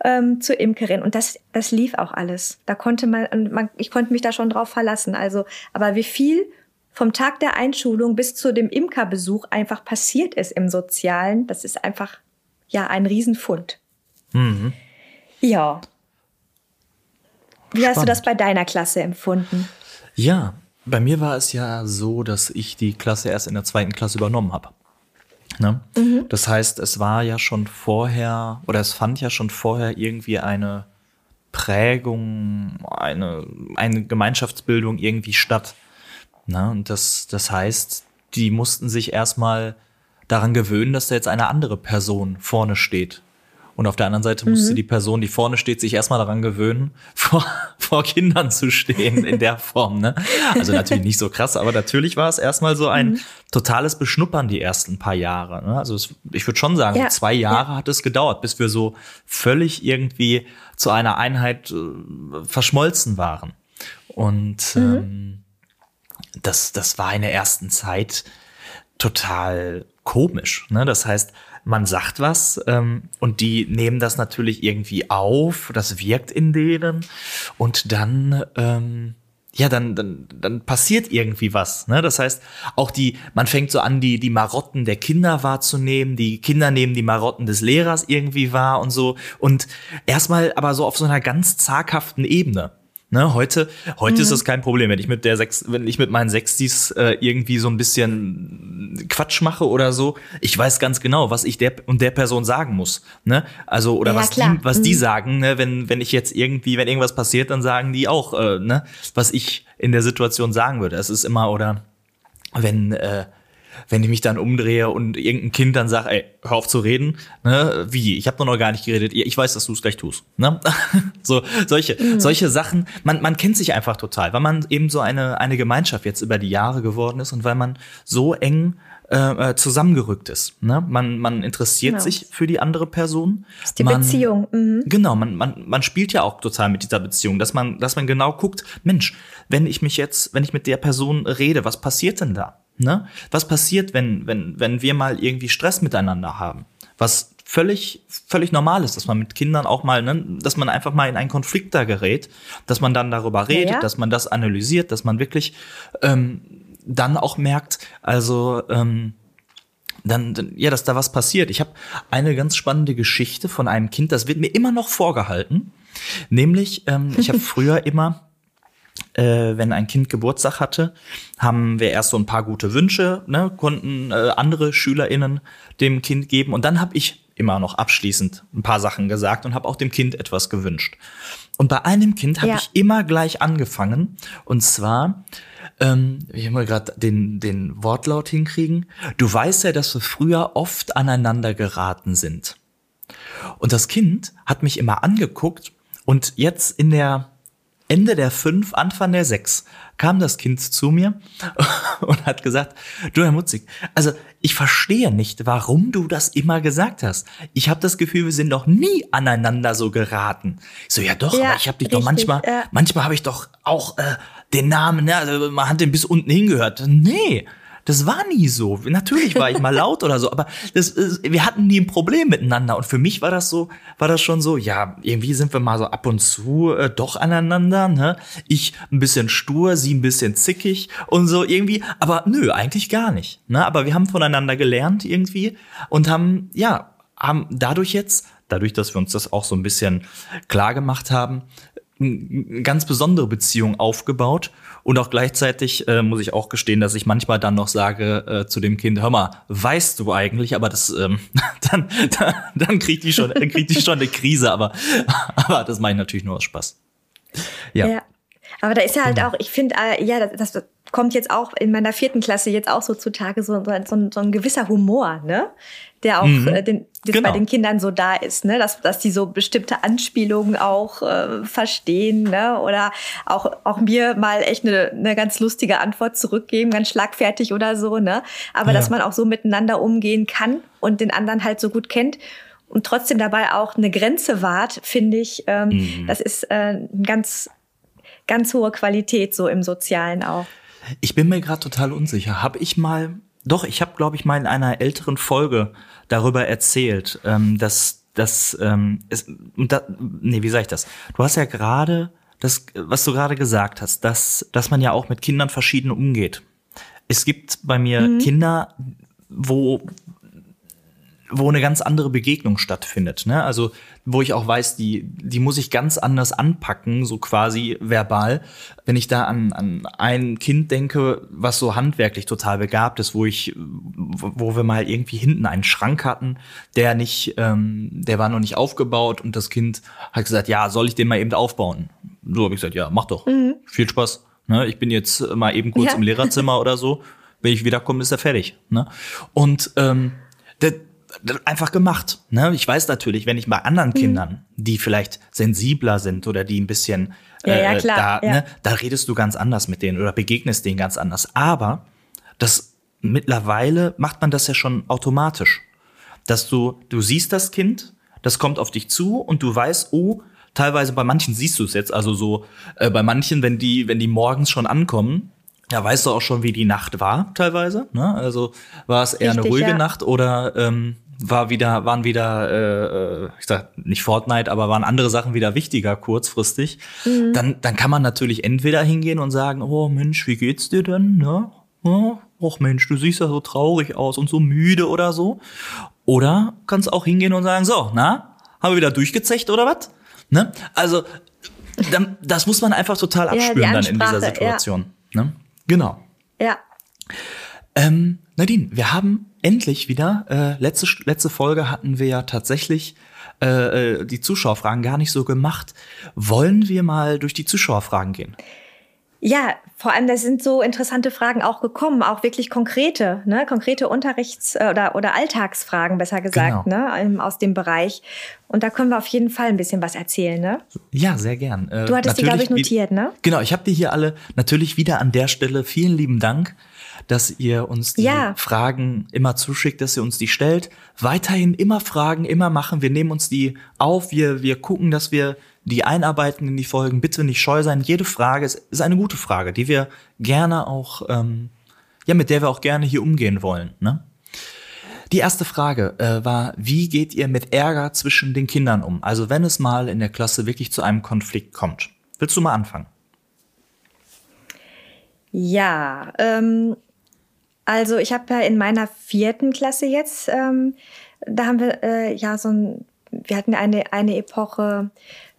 ähm, zur Imkerin. Und das, das lief auch alles. Da konnte man, man, ich konnte mich da schon drauf verlassen. Also, aber wie viel vom Tag der Einschulung bis zu dem Imkerbesuch einfach passiert ist im Sozialen, das ist einfach ja ein Riesenfund. Mhm. Ja. Wie hast du das bei deiner Klasse empfunden? Ja, bei mir war es ja so, dass ich die Klasse erst in der zweiten Klasse übernommen habe. Ne? Mhm. Das heißt, es war ja schon vorher, oder es fand ja schon vorher irgendwie eine Prägung, eine, eine Gemeinschaftsbildung irgendwie statt. Ne? Und das, das heißt, die mussten sich erstmal daran gewöhnen, dass da jetzt eine andere Person vorne steht. Und auf der anderen Seite mhm. musste die Person, die vorne steht, sich erstmal daran gewöhnen, vor, vor Kindern zu stehen in der Form. Ne? Also natürlich nicht so krass, aber natürlich war es erstmal so ein mhm. totales Beschnuppern die ersten paar Jahre. Ne? Also es, ich würde schon sagen, ja. zwei Jahre ja. hat es gedauert, bis wir so völlig irgendwie zu einer Einheit äh, verschmolzen waren. Und mhm. ähm, das, das war in der ersten Zeit total komisch. Ne? Das heißt, man sagt was ähm, und die nehmen das natürlich irgendwie auf, das wirkt in denen und dann ähm, ja, dann, dann, dann passiert irgendwie was. Ne? Das heißt, auch die, man fängt so an, die, die Marotten der Kinder wahrzunehmen, die Kinder nehmen die Marotten des Lehrers irgendwie wahr und so. Und erstmal aber so auf so einer ganz zaghaften Ebene. Ne, heute heute mhm. ist das kein Problem, wenn ich mit der sechs, wenn ich mit meinen Sechstis äh, irgendwie so ein bisschen Quatsch mache oder so. Ich weiß ganz genau, was ich der und der Person sagen muss. Ne? Also oder ja, was die was mhm. die sagen. Ne? Wenn wenn ich jetzt irgendwie wenn irgendwas passiert, dann sagen die auch, äh, ne? was ich in der Situation sagen würde. Es ist immer oder wenn äh, wenn ich mich dann umdrehe und irgendein Kind dann sagt, ey, hör auf zu reden, ne, wie, ich habe noch gar nicht geredet, ich weiß, dass du es gleich tust. Ne? so solche mhm. solche Sachen, man man kennt sich einfach total, weil man eben so eine eine Gemeinschaft jetzt über die Jahre geworden ist und weil man so eng äh, äh zusammengerückt ist. Ne? Man, man interessiert genau. sich für die andere Person. Das ist die man, Beziehung. Mhm. Genau, man, man, man spielt ja auch total mit dieser Beziehung, dass man, dass man genau guckt, Mensch, wenn ich mich jetzt, wenn ich mit der Person rede, was passiert denn da? Ne? Was passiert, wenn, wenn, wenn wir mal irgendwie Stress miteinander haben? Was völlig, völlig normal ist, dass man mit Kindern auch mal, ne, dass man einfach mal in einen Konflikt da gerät, dass man dann darüber redet, ja, ja. dass man das analysiert, dass man wirklich ähm, dann auch merkt, also ähm, dann, ja, dass da was passiert. Ich habe eine ganz spannende Geschichte von einem Kind, das wird mir immer noch vorgehalten. Nämlich, ähm, ich habe früher immer äh, wenn ein Kind Geburtstag hatte, haben wir erst so ein paar gute Wünsche, ne, konnten äh, andere SchülerInnen dem Kind geben und dann habe ich immer noch abschließend ein paar Sachen gesagt und habe auch dem Kind etwas gewünscht. Und bei einem Kind habe ja. ich immer gleich angefangen und zwar ähm, ich mal gerade den, den Wortlaut hinkriegen. Du weißt ja, dass wir früher oft aneinander geraten sind. Und das Kind hat mich immer angeguckt und jetzt in der Ende der fünf, Anfang der sechs kam das Kind zu mir und hat gesagt, du Herr Mutzig, also ich verstehe nicht, warum du das immer gesagt hast. Ich habe das Gefühl, wir sind doch nie aneinander so geraten. Ich so, ja doch, ja, aber ich habe dich richtig, doch manchmal, äh. manchmal habe ich doch auch äh, den Namen, ne, also man hat den bis unten hingehört. Nee, das war nie so. Natürlich war ich mal laut oder so, aber das, wir hatten nie ein Problem miteinander. Und für mich war das so, war das schon so, ja, irgendwie sind wir mal so ab und zu äh, doch aneinander, ne? Ich ein bisschen stur, sie ein bisschen zickig und so irgendwie. Aber nö, eigentlich gar nicht. Ne? Aber wir haben voneinander gelernt irgendwie und haben, ja, haben dadurch jetzt, dadurch, dass wir uns das auch so ein bisschen klar gemacht haben, eine ganz besondere Beziehung aufgebaut. Und auch gleichzeitig äh, muss ich auch gestehen, dass ich manchmal dann noch sage äh, zu dem Kind, hör mal, weißt du eigentlich, aber das ähm, dann, dann, dann kriegt die schon, kriegt die schon eine Krise, aber, aber das meine ich natürlich nur aus Spaß. Ja. ja. Aber da ist ja halt genau. auch, ich finde, äh, ja, das, das kommt jetzt auch in meiner vierten Klasse jetzt auch so zutage, so, so, so, so ein gewisser Humor, ne? Der auch mhm. äh, den, jetzt genau. bei den Kindern so da ist, ne? Dass, dass die so bestimmte Anspielungen auch äh, verstehen, ne? Oder auch, auch mir mal echt eine, eine ganz lustige Antwort zurückgeben, ganz schlagfertig oder so, ne? Aber ja. dass man auch so miteinander umgehen kann und den anderen halt so gut kennt und trotzdem dabei auch eine Grenze wahrt, finde ich, ähm, mhm. das ist äh, ein ganz ganz hohe Qualität so im Sozialen auch. Ich bin mir gerade total unsicher. Habe ich mal, doch, ich habe, glaube ich, mal in einer älteren Folge darüber erzählt, ähm, dass das, ähm, es, da, nee, wie sage ich das? Du hast ja gerade das, was du gerade gesagt hast, dass, dass man ja auch mit Kindern verschieden umgeht. Es gibt bei mir mhm. Kinder, wo, wo eine ganz andere Begegnung stattfindet. Ne? Also wo ich auch weiß, die, die muss ich ganz anders anpacken, so quasi verbal. Wenn ich da an, an ein Kind denke, was so handwerklich total begabt ist, wo ich, wo wir mal irgendwie hinten einen Schrank hatten, der nicht, ähm, der war noch nicht aufgebaut und das Kind hat gesagt, ja, soll ich den mal eben aufbauen? So habe ich gesagt, ja, mach doch. Mhm. Viel Spaß. Ne? Ich bin jetzt mal eben kurz ja. im Lehrerzimmer oder so. Wenn ich wiederkomme, ist er fertig. Ne? Und ähm, einfach gemacht. Ne? Ich weiß natürlich, wenn ich bei anderen mhm. Kindern, die vielleicht sensibler sind oder die ein bisschen ja, ja, äh, klar, da, ja. ne, da redest du ganz anders mit denen oder begegnest denen ganz anders. Aber das mittlerweile macht man das ja schon automatisch. Dass du, du siehst das Kind, das kommt auf dich zu und du weißt, oh, teilweise bei manchen siehst du es jetzt, also so äh, bei manchen, wenn die, wenn die morgens schon ankommen, ja, weißt du auch schon, wie die Nacht war, teilweise. Ne? Also war es eher Richtig, eine ruhige ja. Nacht oder ähm, war wieder, waren wieder, äh, ich sag nicht Fortnite, aber waren andere Sachen wieder wichtiger kurzfristig. Mhm. Dann, dann kann man natürlich entweder hingehen und sagen, oh Mensch, wie geht's dir denn? Ne? Oh, och Mensch, du siehst ja so traurig aus und so müde oder so. Oder kannst auch hingehen und sagen, so, na, haben wir wieder durchgezecht oder was? Ne? Also, dann, das muss man einfach total abspüren ja, dann in dieser Situation. Ja. Ne? Genau. Ja. Ähm, Nadine, wir haben endlich wieder, äh, letzte, letzte Folge hatten wir ja tatsächlich äh, äh, die Zuschauerfragen gar nicht so gemacht. Wollen wir mal durch die Zuschauerfragen gehen? Ja, vor allem, da sind so interessante Fragen auch gekommen, auch wirklich konkrete, ne, konkrete Unterrichts- äh, oder, oder Alltagsfragen, besser gesagt, genau. ne, aus dem Bereich. Und da können wir auf jeden Fall ein bisschen was erzählen, ne? Ja, sehr gern. Äh, du hattest die, glaube ich, notiert, ne? Genau, ich habe die hier alle natürlich wieder an der Stelle. Vielen lieben Dank dass ihr uns die ja. Fragen immer zuschickt, dass ihr uns die stellt. Weiterhin immer Fragen, immer machen. Wir nehmen uns die auf. Wir, wir gucken, dass wir die einarbeiten in die Folgen. Bitte nicht scheu sein. Jede Frage ist, ist eine gute Frage, die wir gerne auch, ähm, ja, mit der wir auch gerne hier umgehen wollen. Ne? Die erste Frage äh, war, wie geht ihr mit Ärger zwischen den Kindern um? Also wenn es mal in der Klasse wirklich zu einem Konflikt kommt. Willst du mal anfangen? Ja, ähm, also ich habe ja in meiner vierten Klasse jetzt, ähm, da haben wir äh, ja so ein, wir hatten eine, eine Epoche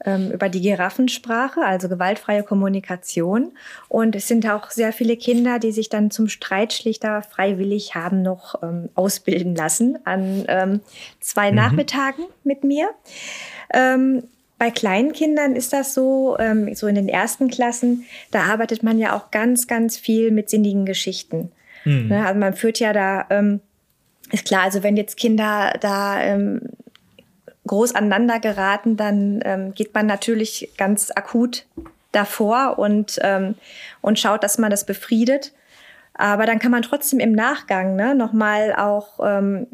ähm, über die Giraffensprache, also gewaltfreie Kommunikation. Und es sind auch sehr viele Kinder, die sich dann zum Streitschlichter freiwillig haben noch ähm, ausbilden lassen an ähm, zwei mhm. Nachmittagen mit mir. Ähm, bei kleinen Kindern ist das so, ähm, so in den ersten Klassen, da arbeitet man ja auch ganz, ganz viel mit sinnigen Geschichten. Mhm. Ne, also man führt ja da, ähm, ist klar, also wenn jetzt Kinder da groß aneinander geraten, dann ähm, geht man natürlich ganz akut davor und, ähm, und schaut, dass man das befriedet. Aber dann kann man trotzdem im Nachgang ne, nochmal auch ähm,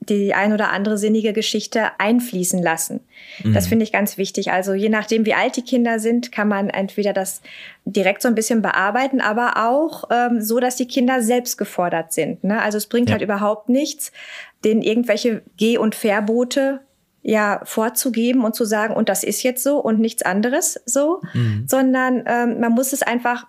die ein oder andere sinnige Geschichte einfließen lassen. Mhm. Das finde ich ganz wichtig. Also je nachdem, wie alt die Kinder sind, kann man entweder das direkt so ein bisschen bearbeiten, aber auch ähm, so, dass die Kinder selbst gefordert sind. Ne? Also es bringt ja. halt überhaupt nichts, denen irgendwelche Geh- und Verbote ja vorzugeben und zu sagen, und das ist jetzt so und nichts anderes so, mhm. sondern ähm, man muss es einfach,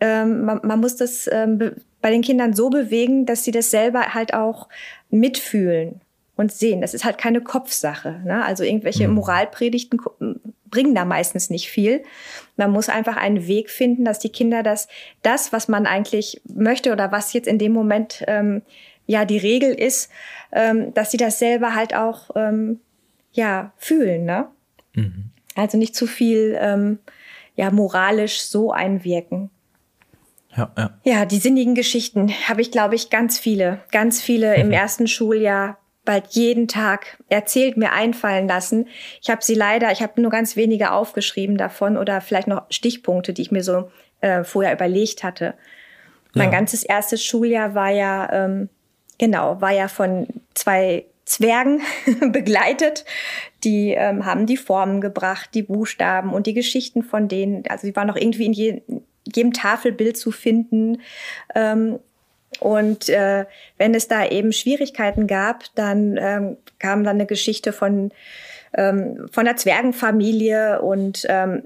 ähm, man, man, muss das ähm, bei den Kindern so bewegen, dass sie das selber halt auch mitfühlen und sehen. Das ist halt keine Kopfsache. Ne? Also irgendwelche mhm. Moralpredigten bringen da meistens nicht viel. Man muss einfach einen Weg finden, dass die Kinder das, das, was man eigentlich möchte oder was jetzt in dem Moment ähm, ja die Regel ist, ähm, dass sie das selber halt auch ähm, ja fühlen. Ne? Mhm. Also nicht zu viel ähm, ja moralisch so einwirken. Ja, ja. ja, die sinnigen Geschichten habe ich, glaube ich, ganz viele, ganz viele im ersten Schuljahr bald jeden Tag erzählt mir einfallen lassen. Ich habe sie leider, ich habe nur ganz wenige aufgeschrieben davon oder vielleicht noch Stichpunkte, die ich mir so äh, vorher überlegt hatte. Ja. Mein ganzes erstes Schuljahr war ja, ähm, genau, war ja von zwei Zwergen begleitet. Die ähm, haben die Formen gebracht, die Buchstaben und die Geschichten von denen. Also sie waren noch irgendwie in je, jedem Tafelbild zu finden. Ähm, und äh, wenn es da eben Schwierigkeiten gab, dann ähm, kam dann eine Geschichte von, ähm, von der Zwergenfamilie und ähm,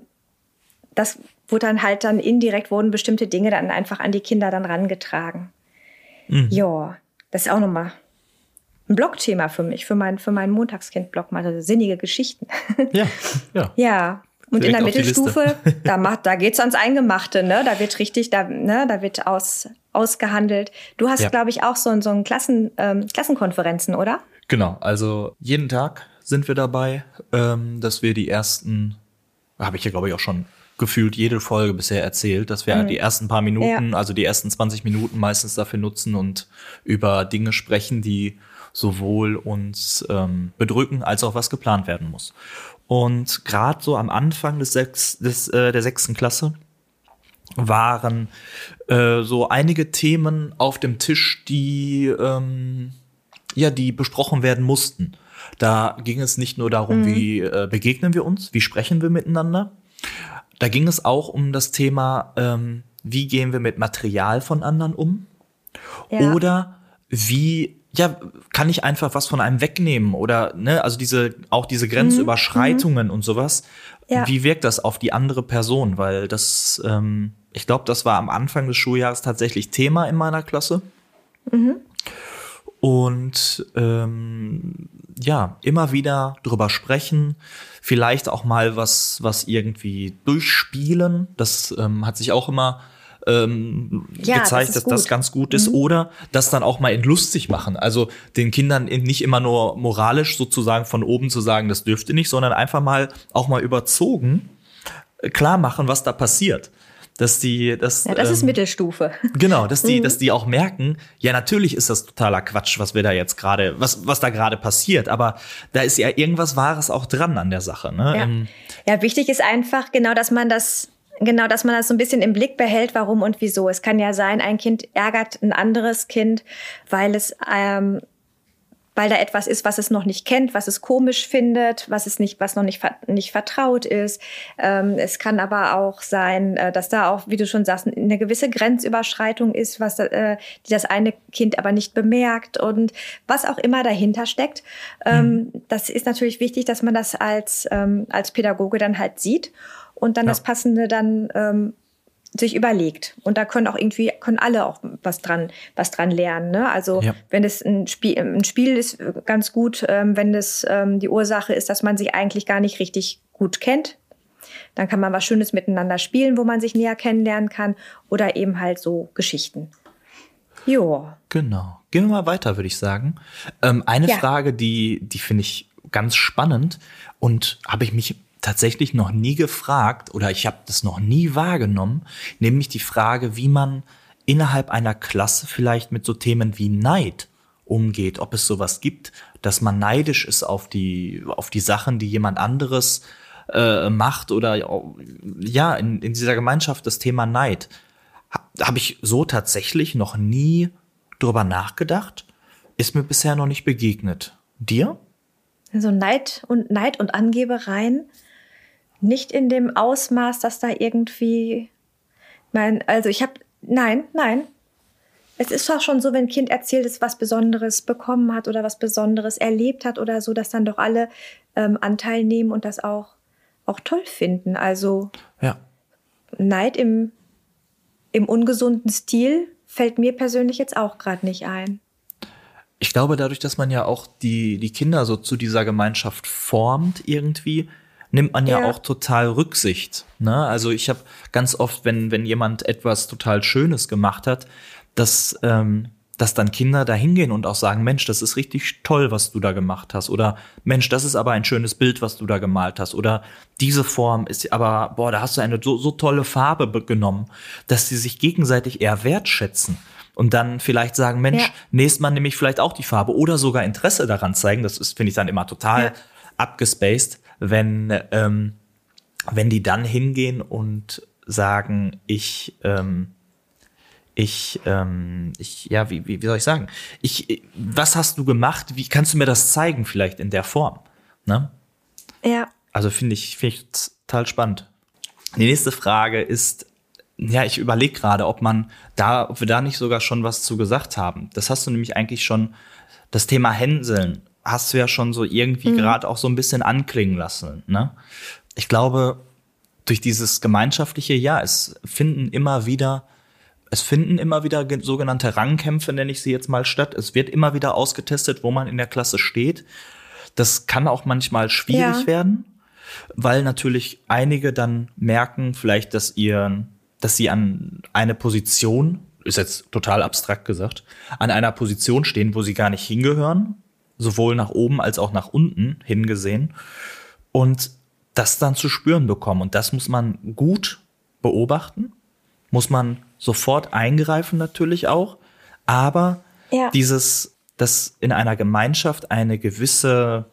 das wurde dann halt dann indirekt wurden bestimmte Dinge dann einfach an die Kinder dann rangetragen. Mhm. Ja, das ist auch nochmal ein Blogthema für mich, für mein, für meinen Montagskind-Blog, mal also sinnige Geschichten. Ja, ja. ja. Und in der Mittelstufe, da macht, da geht's ans Eingemachte, ne? Da wird richtig, da, ne, da wird aus, ausgehandelt. Du hast, ja. glaube ich, auch so, so ein Klassen, ähm, Klassenkonferenzen, oder? Genau, also jeden Tag sind wir dabei, ähm, dass wir die ersten, habe ich ja, glaube ich, auch schon gefühlt jede Folge bisher erzählt, dass wir mhm. die ersten paar Minuten, ja. also die ersten 20 Minuten meistens dafür nutzen und über Dinge sprechen, die sowohl uns ähm, bedrücken, als auch was geplant werden muss. Und gerade so am Anfang des sechs, des, äh, der sechsten Klasse waren äh, so einige Themen auf dem Tisch, die ähm, ja, die besprochen werden mussten. Da ging es nicht nur darum, mhm. wie äh, begegnen wir uns, wie sprechen wir miteinander. Da ging es auch um das Thema, ähm, wie gehen wir mit Material von anderen um? Ja. Oder wie ja, kann ich einfach was von einem wegnehmen oder ne, also diese auch diese Grenzüberschreitungen mhm. und sowas. Ja. Wie wirkt das auf die andere Person? Weil das, ähm, ich glaube, das war am Anfang des Schuljahres tatsächlich Thema in meiner Klasse. Mhm. Und ähm, ja, immer wieder drüber sprechen, vielleicht auch mal was, was irgendwie durchspielen. Das ähm, hat sich auch immer ähm, ja, gezeigt, das dass gut. das ganz gut ist. Mhm. Oder das dann auch mal in lustig machen. Also den Kindern nicht immer nur moralisch sozusagen von oben zu sagen, das dürfte nicht, sondern einfach mal auch mal überzogen äh, klar machen, was da passiert dass die das ja, das ähm, ist Mittelstufe genau dass die mhm. dass die auch merken ja natürlich ist das totaler Quatsch was wir da jetzt gerade was was da gerade passiert aber da ist ja irgendwas Wahres auch dran an der Sache ne? ja. Ähm, ja wichtig ist einfach genau dass man das Genau, dass man das so ein bisschen im Blick behält, warum und wieso. Es kann ja sein, ein Kind ärgert ein anderes Kind, weil es ähm, weil da etwas ist, was es noch nicht kennt, was es komisch findet, was es nicht, was noch nicht, nicht vertraut ist. Ähm, es kann aber auch sein, äh, dass da auch, wie du schon sagst, eine gewisse Grenzüberschreitung ist, was äh, die das eine Kind aber nicht bemerkt und was auch immer dahinter steckt. Ähm, mhm. Das ist natürlich wichtig, dass man das als ähm, als Pädagoge dann halt sieht und dann ja. das Passende dann ähm, sich überlegt. Und da können auch irgendwie, können alle auch was dran, was dran lernen. Ne? Also ja. wenn es ein Spiel, ein Spiel ist ganz gut, ähm, wenn es ähm, die Ursache ist, dass man sich eigentlich gar nicht richtig gut kennt. Dann kann man was Schönes miteinander spielen, wo man sich näher kennenlernen kann. Oder eben halt so Geschichten. Jo. Genau. Gehen wir mal weiter, würde ich sagen. Ähm, eine ja. Frage, die, die finde ich ganz spannend und habe ich mich tatsächlich noch nie gefragt oder ich habe das noch nie wahrgenommen, nämlich die Frage, wie man innerhalb einer Klasse vielleicht mit so Themen wie Neid umgeht, ob es sowas gibt, dass man neidisch ist auf die auf die Sachen, die jemand anderes äh, macht oder ja in, in dieser Gemeinschaft das Thema Neid habe ich so tatsächlich noch nie drüber nachgedacht ist mir bisher noch nicht begegnet. Dir? So Neid und Neid und Angebereien nicht in dem Ausmaß, dass da irgendwie mein, also ich habe nein, nein. Es ist doch schon so, wenn ein Kind erzählt, es was Besonderes bekommen hat oder was Besonderes erlebt hat oder so, dass dann doch alle ähm, Anteil nehmen und das auch, auch toll finden. Also ja. Neid im, im ungesunden Stil fällt mir persönlich jetzt auch gerade nicht ein. Ich glaube, dadurch, dass man ja auch die, die Kinder so zu dieser Gemeinschaft formt irgendwie, nimmt man ja, ja. auch total Rücksicht. Ne? Also ich habe ganz oft, wenn, wenn jemand etwas total Schönes gemacht hat, dass, ähm, dass dann Kinder da hingehen und auch sagen, Mensch, das ist richtig toll, was du da gemacht hast. Oder Mensch, das ist aber ein schönes Bild, was du da gemalt hast. Oder diese Form ist aber, boah, da hast du eine so, so tolle Farbe genommen, dass sie sich gegenseitig eher wertschätzen und dann vielleicht sagen, Mensch, ja. nächstes Mal nehme ich vielleicht auch die Farbe oder sogar Interesse daran zeigen. Das ist, finde ich, dann immer total ja. abgespaced, wenn, ähm, wenn die dann hingehen und sagen, ich, ähm, ich, ähm, ich, ja, wie, wie, wie soll ich sagen? Ich, was hast du gemacht? Wie kannst du mir das zeigen, vielleicht in der Form? Ne? Ja. Also finde ich, finde ich total spannend. Die nächste Frage ist, ja, ich überlege gerade, ob man da, ob wir da nicht sogar schon was zu gesagt haben. Das hast du nämlich eigentlich schon, das Thema Hänseln hast du ja schon so irgendwie mhm. gerade auch so ein bisschen anklingen lassen. Ne? Ich glaube, durch dieses gemeinschaftliche, ja, es finden immer wieder, es finden immer wieder sogenannte Rangkämpfe, nenne ich sie jetzt mal statt. Es wird immer wieder ausgetestet, wo man in der Klasse steht. Das kann auch manchmal schwierig ja. werden, weil natürlich einige dann merken, vielleicht, dass ihr dass sie an eine Position, ist jetzt total abstrakt gesagt, an einer Position stehen, wo sie gar nicht hingehören, sowohl nach oben als auch nach unten hingesehen und das dann zu spüren bekommen. Und das muss man gut beobachten, muss man sofort eingreifen natürlich auch, aber ja. dieses, dass in einer Gemeinschaft eine gewisse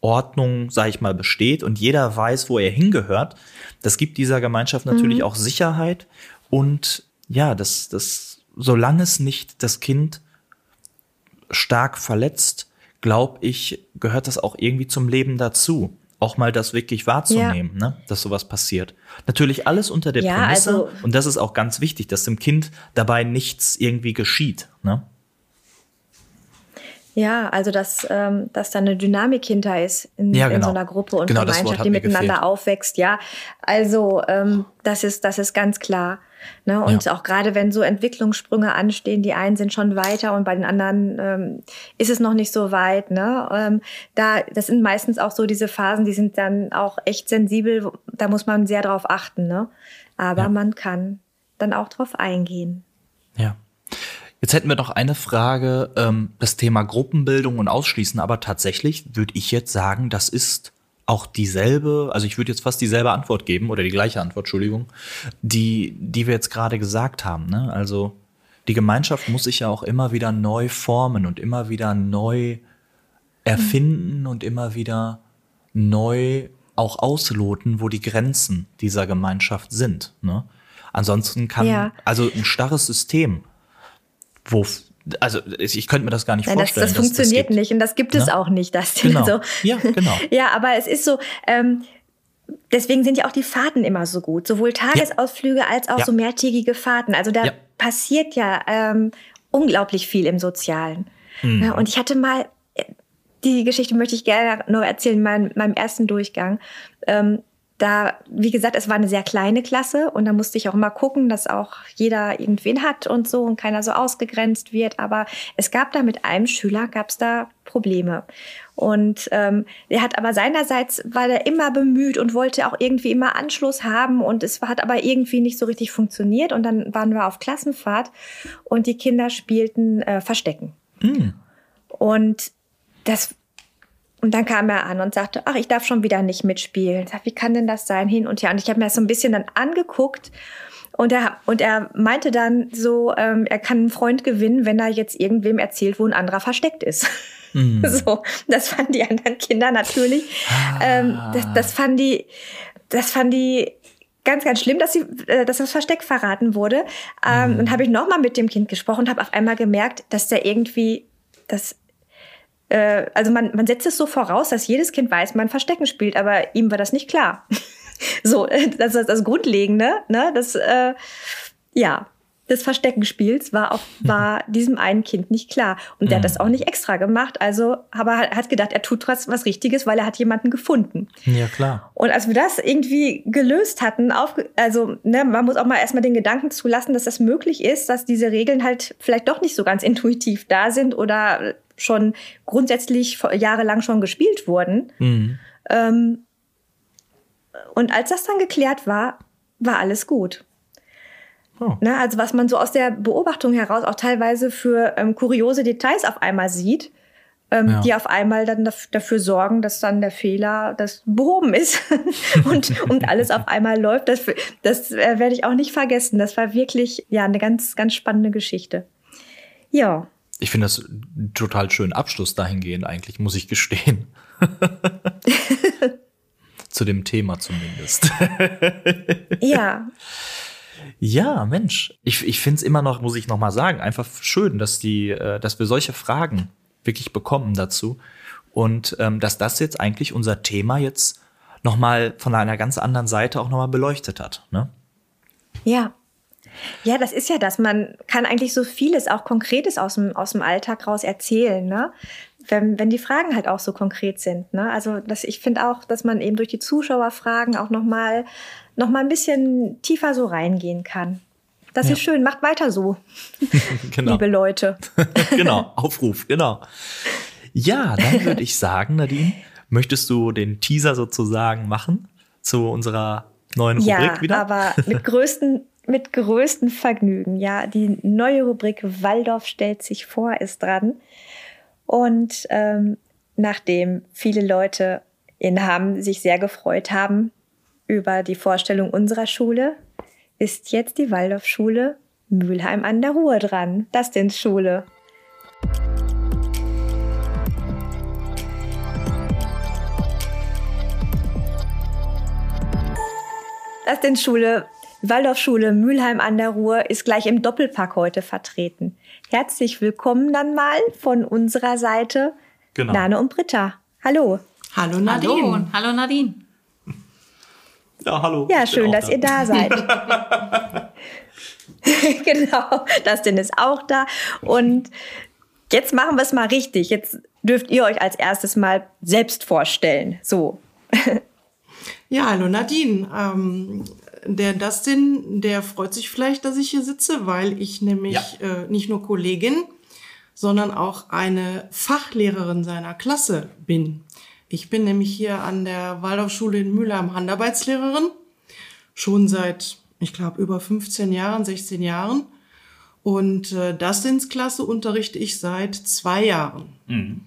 Ordnung, sage ich mal, besteht und jeder weiß, wo er hingehört, das gibt dieser Gemeinschaft natürlich mhm. auch Sicherheit und ja, das, das, solange es nicht das Kind stark verletzt, glaube ich, gehört das auch irgendwie zum Leben dazu. Auch mal das wirklich wahrzunehmen, ja. ne, dass sowas passiert. Natürlich alles unter der ja, Prämisse, also, und das ist auch ganz wichtig, dass dem Kind dabei nichts irgendwie geschieht. Ne? Ja, also dass, ähm, dass da eine Dynamik hinter ist in, ja, genau. in so einer Gruppe und genau, Gemeinschaft, die miteinander gefehlt. aufwächst. Ja, also ähm, das ist das ist ganz klar. Ne? Und ja. auch gerade wenn so Entwicklungssprünge anstehen, die einen sind schon weiter und bei den anderen ähm, ist es noch nicht so weit. Ne? Ähm, da, das sind meistens auch so diese Phasen, die sind dann auch echt sensibel. Da muss man sehr drauf achten. Ne? Aber ja. man kann dann auch drauf eingehen. Ja. Jetzt hätten wir noch eine Frage, ähm, das Thema Gruppenbildung und Ausschließen, aber tatsächlich würde ich jetzt sagen, das ist auch dieselbe, also ich würde jetzt fast dieselbe Antwort geben oder die gleiche Antwort, Entschuldigung, die, die wir jetzt gerade gesagt haben. Ne? Also die Gemeinschaft muss sich ja auch immer wieder neu formen und immer wieder neu erfinden und immer wieder neu auch ausloten, wo die Grenzen dieser Gemeinschaft sind. Ne? Ansonsten kann, ja. also ein starres System wo also ich könnte mir das gar nicht Nein, vorstellen. Das, das funktioniert das nicht und das gibt es ne? auch nicht. Das genau. So. Ja, genau. ja, aber es ist so, ähm, deswegen sind ja auch die Fahrten immer so gut. Sowohl Tagesausflüge ja. als auch ja. so mehrtägige Fahrten. Also da ja. passiert ja ähm, unglaublich viel im Sozialen. Mhm. Und ich hatte mal, äh, die Geschichte möchte ich gerne noch erzählen, in meinem, meinem ersten Durchgang. Ähm, da, wie gesagt, es war eine sehr kleine Klasse und da musste ich auch immer gucken, dass auch jeder irgendwen hat und so und keiner so ausgegrenzt wird. Aber es gab da mit einem Schüler, gab es da Probleme. Und ähm, er hat aber seinerseits, war er immer bemüht und wollte auch irgendwie immer Anschluss haben und es hat aber irgendwie nicht so richtig funktioniert. Und dann waren wir auf Klassenfahrt und die Kinder spielten äh, Verstecken. Mhm. Und das und dann kam er an und sagte, ach, ich darf schon wieder nicht mitspielen. Ich sag, wie kann denn das sein? Hin und her. Und ich habe mir das so ein bisschen dann angeguckt. Und er, und er meinte dann so, ähm, er kann einen Freund gewinnen, wenn er jetzt irgendwem erzählt, wo ein anderer versteckt ist. Mhm. So, das fanden die anderen Kinder natürlich. Ah. Ähm, das, das fanden die, das fanden die ganz, ganz schlimm, dass, sie, äh, dass das Versteck verraten wurde. Ähm, mhm. Und habe ich nochmal mit dem Kind gesprochen und habe auf einmal gemerkt, dass der irgendwie das, äh, also man, man setzt es so voraus, dass jedes Kind weiß, man Verstecken spielt, aber ihm war das nicht klar. so, das ist das Grundlegende, ne? Das, äh, ja, des Versteckenspiels war auch, war diesem einen Kind nicht klar. Und der hat das auch nicht extra gemacht, also, aber hat gedacht, er tut was, was Richtiges, weil er hat jemanden gefunden. Ja, klar. Und als wir das irgendwie gelöst hatten, auf, also, ne, man muss auch mal erstmal den Gedanken zulassen, dass das möglich ist, dass diese Regeln halt vielleicht doch nicht so ganz intuitiv da sind oder schon grundsätzlich jahrelang schon gespielt wurden. Mhm. Ähm, und als das dann geklärt war, war alles gut. Oh. Ne, also was man so aus der Beobachtung heraus auch teilweise für ähm, kuriose Details auf einmal sieht, ähm, ja. die auf einmal dann dafür sorgen, dass dann der Fehler das behoben ist und, und alles auf einmal läuft. Das, das äh, werde ich auch nicht vergessen. Das war wirklich ja eine ganz, ganz spannende Geschichte. Ja. Ich finde das total schön Abschluss dahingehend eigentlich, muss ich gestehen. Zu dem Thema zumindest. ja. Ja, Mensch. Ich, ich finde es immer noch, muss ich noch mal sagen, einfach schön, dass, die, äh, dass wir solche Fragen wirklich bekommen dazu. Und ähm, dass das jetzt eigentlich unser Thema jetzt noch mal von einer ganz anderen Seite auch noch mal beleuchtet hat. Ne? Ja. Ja, das ist ja das. Man kann eigentlich so vieles auch Konkretes aus dem, aus dem Alltag raus erzählen, ne? Wenn, wenn die Fragen halt auch so konkret sind. Ne? Also das, ich finde auch, dass man eben durch die Zuschauerfragen auch noch mal noch mal ein bisschen tiefer so reingehen kann. Das ja. ist schön, macht weiter so, genau. liebe Leute. genau, Aufruf, genau. Ja, dann würde ich sagen, Nadine, möchtest du den Teaser sozusagen machen zu unserer neuen Rubrik ja, wieder? Ja, aber mit größten, mit größtem Vergnügen. Ja, die neue Rubrik Waldorf stellt sich vor ist dran. Und ähm, nachdem viele Leute in Hamm sich sehr gefreut haben, über die Vorstellung unserer Schule ist jetzt die Waldorfschule Mülheim an der Ruhr dran. Das denn Schule. Das denn Schule Waldorfschule Mülheim an der Ruhr ist gleich im Doppelpack heute vertreten. Herzlich willkommen dann mal von unserer Seite genau. Nane und Britta. Hallo. Hallo Nadine. Hallo, Hallo Nadine. Ja, hallo. Ja, schön, dass da. ihr da seid. genau, das denn ist auch da. Und jetzt machen wir es mal richtig. Jetzt dürft ihr euch als erstes mal selbst vorstellen. So. ja, hallo Nadine. Ähm, der Dustin, der freut sich vielleicht, dass ich hier sitze, weil ich nämlich ja. äh, nicht nur Kollegin, sondern auch eine Fachlehrerin seiner Klasse bin. Ich bin nämlich hier an der Waldorfschule in Mülheim Handarbeitslehrerin. Schon seit, ich glaube, über 15 Jahren, 16 Jahren. Und äh, Dustins Klasse unterrichte ich seit zwei Jahren. Mhm.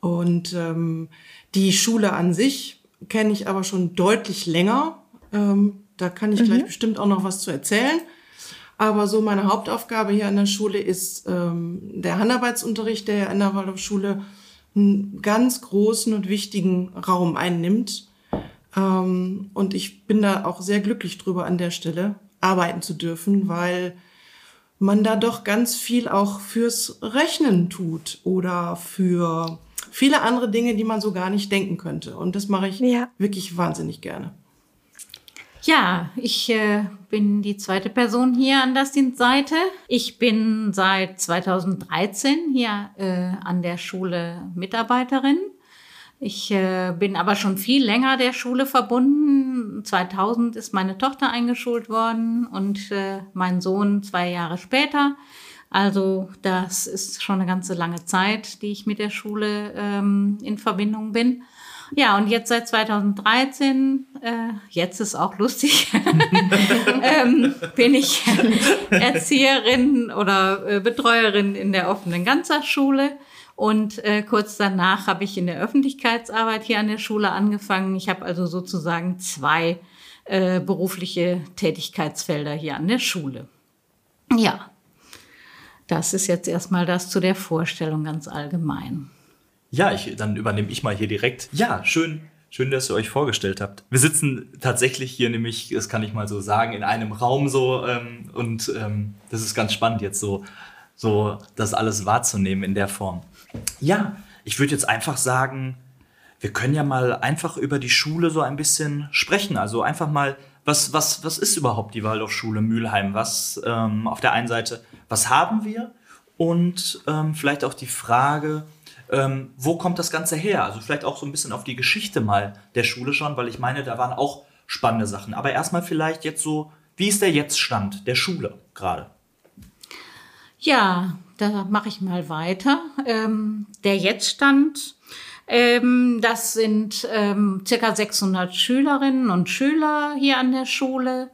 Und ähm, die Schule an sich kenne ich aber schon deutlich länger. Ähm, da kann ich mhm. gleich bestimmt auch noch was zu erzählen. Aber so meine Hauptaufgabe hier an der Schule ist ähm, der Handarbeitsunterricht, der in der Waldorfschule einen ganz großen und wichtigen Raum einnimmt. Ähm, und ich bin da auch sehr glücklich drüber an der Stelle arbeiten zu dürfen, weil man da doch ganz viel auch fürs Rechnen tut oder für viele andere Dinge, die man so gar nicht denken könnte. Und das mache ich ja. wirklich wahnsinnig gerne. Ja, ich äh, bin die zweite Person hier an Dustins Seite. Ich bin seit 2013 hier äh, an der Schule Mitarbeiterin. Ich äh, bin aber schon viel länger der Schule verbunden. 2000 ist meine Tochter eingeschult worden und äh, mein Sohn zwei Jahre später. Also das ist schon eine ganze lange Zeit, die ich mit der Schule ähm, in Verbindung bin. Ja, und jetzt seit 2013, äh, jetzt ist auch lustig, ähm, bin ich Erzieherin oder äh, Betreuerin in der offenen Ganztagsschule. Und äh, kurz danach habe ich in der Öffentlichkeitsarbeit hier an der Schule angefangen. Ich habe also sozusagen zwei äh, berufliche Tätigkeitsfelder hier an der Schule. Ja, das ist jetzt erstmal das zu der Vorstellung ganz allgemein. Ja, ich, dann übernehme ich mal hier direkt. Ja, schön, schön, dass ihr euch vorgestellt habt. Wir sitzen tatsächlich hier nämlich, das kann ich mal so sagen, in einem Raum so ähm, und ähm, das ist ganz spannend jetzt so, so das alles wahrzunehmen in der Form. Ja, ich würde jetzt einfach sagen, wir können ja mal einfach über die Schule so ein bisschen sprechen. Also einfach mal, was, was, was ist überhaupt die Waldorfschule Mülheim? Was ähm, auf der einen Seite, was haben wir? Und ähm, vielleicht auch die Frage, ähm, wo kommt das Ganze her? Also vielleicht auch so ein bisschen auf die Geschichte mal der Schule schon, weil ich meine, da waren auch spannende Sachen. Aber erstmal vielleicht jetzt so, wie ist der Jetztstand der Schule gerade? Ja, da mache ich mal weiter. Ähm, der Jetztstand, ähm, das sind ähm, circa 600 Schülerinnen und Schüler hier an der Schule.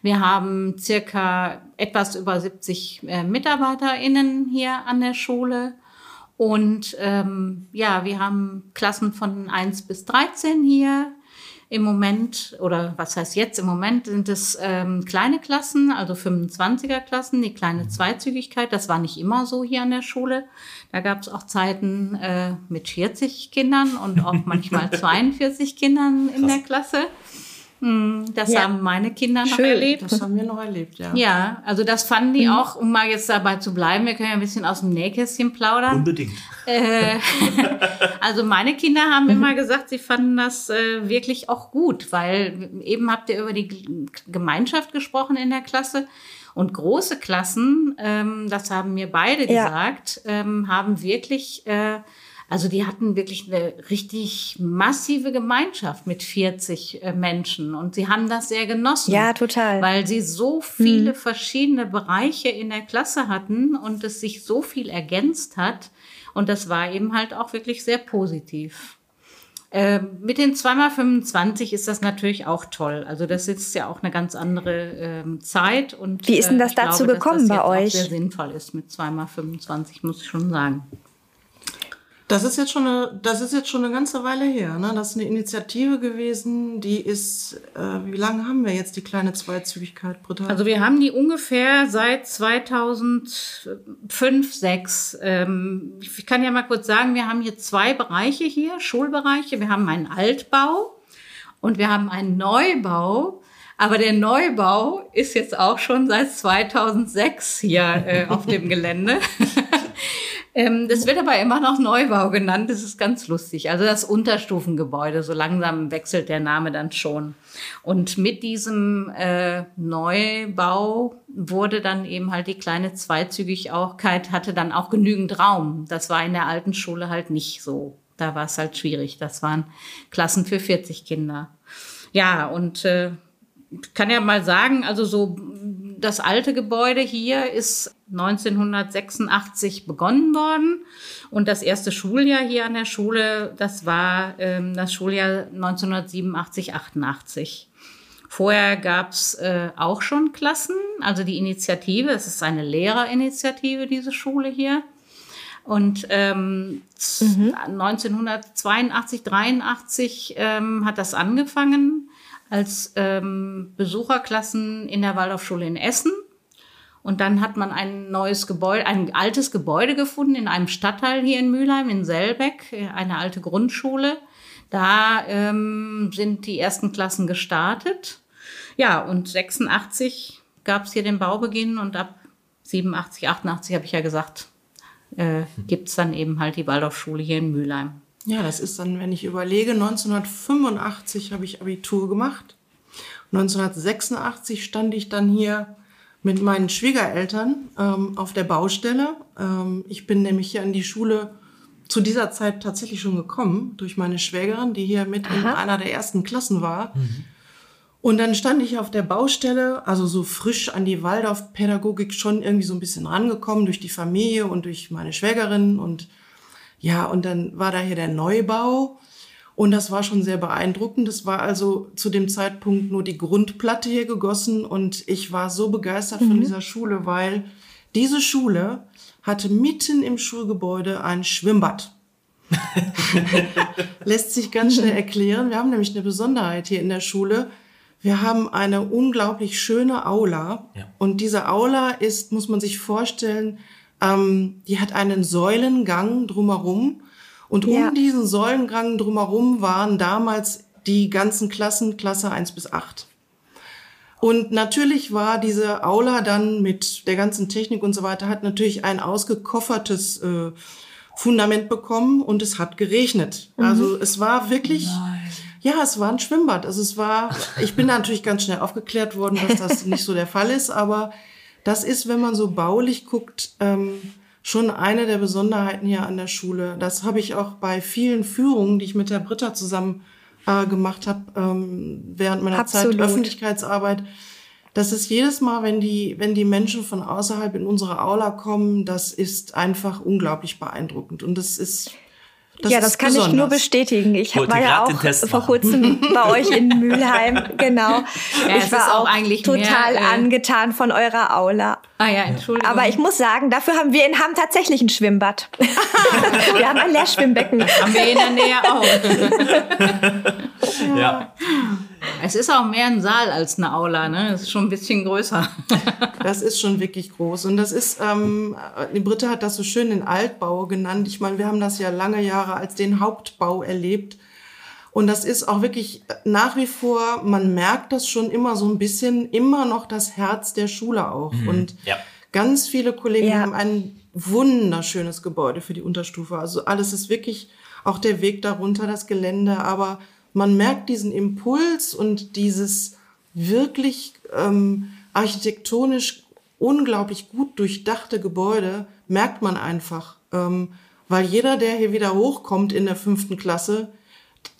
Wir haben circa etwas über 70 äh, MitarbeiterInnen hier an der Schule. Und ähm, ja, wir haben Klassen von 1 bis 13 hier. Im Moment, oder was heißt jetzt, im Moment sind es ähm, kleine Klassen, also 25er Klassen, die kleine Zweizügigkeit. Das war nicht immer so hier an der Schule. Da gab es auch Zeiten äh, mit 40 Kindern und auch manchmal 42 Kindern in der Klasse. Hm, das ja. haben meine Kinder noch Schön. erlebt. Das haben wir noch erlebt, ja. Ja, also das fanden die mhm. auch, um mal jetzt dabei zu bleiben, wir können ja ein bisschen aus dem Nähkästchen plaudern. Unbedingt. Äh, also meine Kinder haben mhm. immer gesagt, sie fanden das äh, wirklich auch gut, weil eben habt ihr über die Gemeinschaft gesprochen in der Klasse. Und große Klassen, ähm, das haben mir beide ja. gesagt, ähm, haben wirklich äh, also die hatten wirklich eine richtig massive Gemeinschaft mit 40 äh, Menschen und sie haben das sehr genossen. Ja, total. Weil sie so viele hm. verschiedene Bereiche in der Klasse hatten und es sich so viel ergänzt hat. Und das war eben halt auch wirklich sehr positiv. Äh, mit den 2x25 ist das natürlich auch toll. Also das ist ja auch eine ganz andere ähm, Zeit. Und, Wie ist denn das äh, dazu glaube, gekommen dass das bei euch? sehr sinnvoll ist mit 2x25, muss ich schon sagen. Das ist jetzt schon eine, das ist jetzt schon eine ganze Weile her. Ne? Das ist eine Initiative gewesen, die ist, äh, wie lange haben wir jetzt die kleine Zweizügigkeit brutal? Also wir haben die ungefähr seit 2005, 6. Ähm, ich kann ja mal kurz sagen, wir haben hier zwei Bereiche hier, Schulbereiche. Wir haben einen Altbau und wir haben einen Neubau. Aber der Neubau ist jetzt auch schon seit 2006 hier äh, auf dem Gelände. Ähm, das wird aber immer noch Neubau genannt. Das ist ganz lustig. Also das Unterstufengebäude. So langsam wechselt der Name dann schon. Und mit diesem äh, Neubau wurde dann eben halt die kleine Zweizügigkeit, hatte dann auch genügend Raum. Das war in der alten Schule halt nicht so. Da war es halt schwierig. Das waren Klassen für 40 Kinder. Ja, und äh, kann ja mal sagen, also so das alte Gebäude hier ist 1986 begonnen worden und das erste Schuljahr hier an der Schule, das war ähm, das Schuljahr 1987, 88. Vorher gab's äh, auch schon Klassen, also die Initiative, es ist eine Lehrerinitiative, diese Schule hier. Und ähm, mhm. 1982, 83 ähm, hat das angefangen als ähm, Besucherklassen in der Waldorfschule in Essen. Und dann hat man ein neues Gebäude, ein altes Gebäude gefunden in einem Stadtteil hier in Mülheim, in Selbeck, eine alte Grundschule. Da ähm, sind die ersten Klassen gestartet. Ja, und 86 gab es hier den Baubeginn und ab 87, 88 habe ich ja gesagt, äh, gibt es dann eben halt die Waldorfschule hier in Mülheim. Ja, das ist dann, wenn ich überlege, 1985 habe ich Abitur gemacht. 1986 stand ich dann hier mit meinen Schwiegereltern ähm, auf der Baustelle. Ähm, ich bin nämlich hier an die Schule zu dieser Zeit tatsächlich schon gekommen durch meine Schwägerin, die hier mit Aha. in einer der ersten Klassen war. Mhm. Und dann stand ich auf der Baustelle, also so frisch an die Waldorfpädagogik schon irgendwie so ein bisschen rangekommen durch die Familie und durch meine Schwägerin und ja, und dann war da hier der Neubau. Und das war schon sehr beeindruckend. Das war also zu dem Zeitpunkt nur die Grundplatte hier gegossen. Und ich war so begeistert mhm. von dieser Schule, weil diese Schule hatte mitten im Schulgebäude ein Schwimmbad. Lässt sich ganz schnell erklären. Wir haben nämlich eine Besonderheit hier in der Schule. Wir haben eine unglaublich schöne Aula. Ja. Und diese Aula ist, muss man sich vorstellen, ähm, die hat einen Säulengang drumherum. Und ja. um diesen Säulengang drumherum waren damals die ganzen Klassen, Klasse 1 bis 8. Und natürlich war diese Aula dann mit der ganzen Technik und so weiter, hat natürlich ein ausgekoffertes äh, Fundament bekommen und es hat geregnet. Mhm. Also es war wirklich, Nein. ja, es war ein Schwimmbad. Also es war, ich bin natürlich ganz schnell aufgeklärt worden, dass das nicht so der Fall ist, aber das ist, wenn man so baulich guckt, ähm, schon eine der Besonderheiten hier an der Schule. Das habe ich auch bei vielen Führungen, die ich mit der Britta zusammen äh, gemacht habe, ähm, während meiner Absolut. Zeit Öffentlichkeitsarbeit. Das ist jedes Mal, wenn die, wenn die Menschen von außerhalb in unsere Aula kommen, das ist einfach unglaublich beeindruckend. Und das ist das ja, das kann besonders. ich nur bestätigen. Ich Wollte war ja auch vor kurzem bei euch in Mülheim, genau. Ja, ich war auch, auch total mehr, äh, angetan von eurer Aula. Ah ja, Entschuldigung. Aber ich muss sagen, dafür haben wir in Hamm tatsächlich ein Schwimmbad. wir haben ein Leerschwimmbecken. Haben wir in der Nähe auch. ja. Es ist auch mehr ein Saal als eine Aula, ne? Es ist schon ein bisschen größer. das ist schon wirklich groß. Und das ist, ähm, die Britta hat das so schön den Altbau genannt. Ich meine, wir haben das ja lange Jahre als den Hauptbau erlebt. Und das ist auch wirklich nach wie vor, man merkt das schon immer so ein bisschen, immer noch das Herz der Schule auch. Mhm. Und ja. ganz viele Kollegen ja. haben ein wunderschönes Gebäude für die Unterstufe. Also alles ist wirklich auch der Weg darunter, das Gelände, aber man merkt diesen Impuls und dieses wirklich ähm, architektonisch unglaublich gut durchdachte Gebäude, merkt man einfach. Ähm, weil jeder, der hier wieder hochkommt in der fünften Klasse,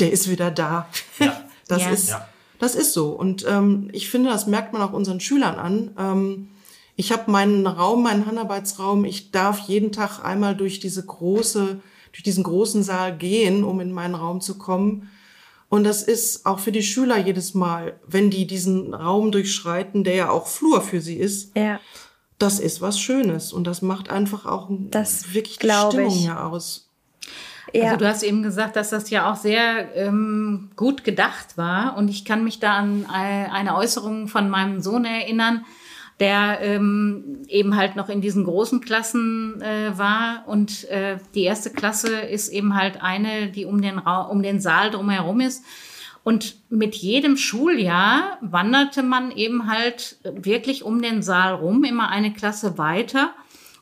der ist wieder da. Ja. Das ja. ist, das ist so. Und ähm, ich finde, das merkt man auch unseren Schülern an. Ähm, ich habe meinen Raum, meinen Handarbeitsraum. Ich darf jeden Tag einmal durch diese große, durch diesen großen Saal gehen, um in meinen Raum zu kommen. Und das ist auch für die Schüler jedes Mal, wenn die diesen Raum durchschreiten, der ja auch Flur für sie ist. Ja. Das ist was Schönes und das macht einfach auch das wirklich die Stimmung ich. hier aus. Ja. Also du hast eben gesagt, dass das ja auch sehr ähm, gut gedacht war und ich kann mich da an eine Äußerung von meinem Sohn erinnern, der ähm, eben halt noch in diesen großen Klassen äh, war. Und äh, die erste Klasse ist eben halt eine, die um den, Ra um den Saal drumherum ist. Und mit jedem Schuljahr wanderte man eben halt wirklich um den Saal rum, immer eine Klasse weiter.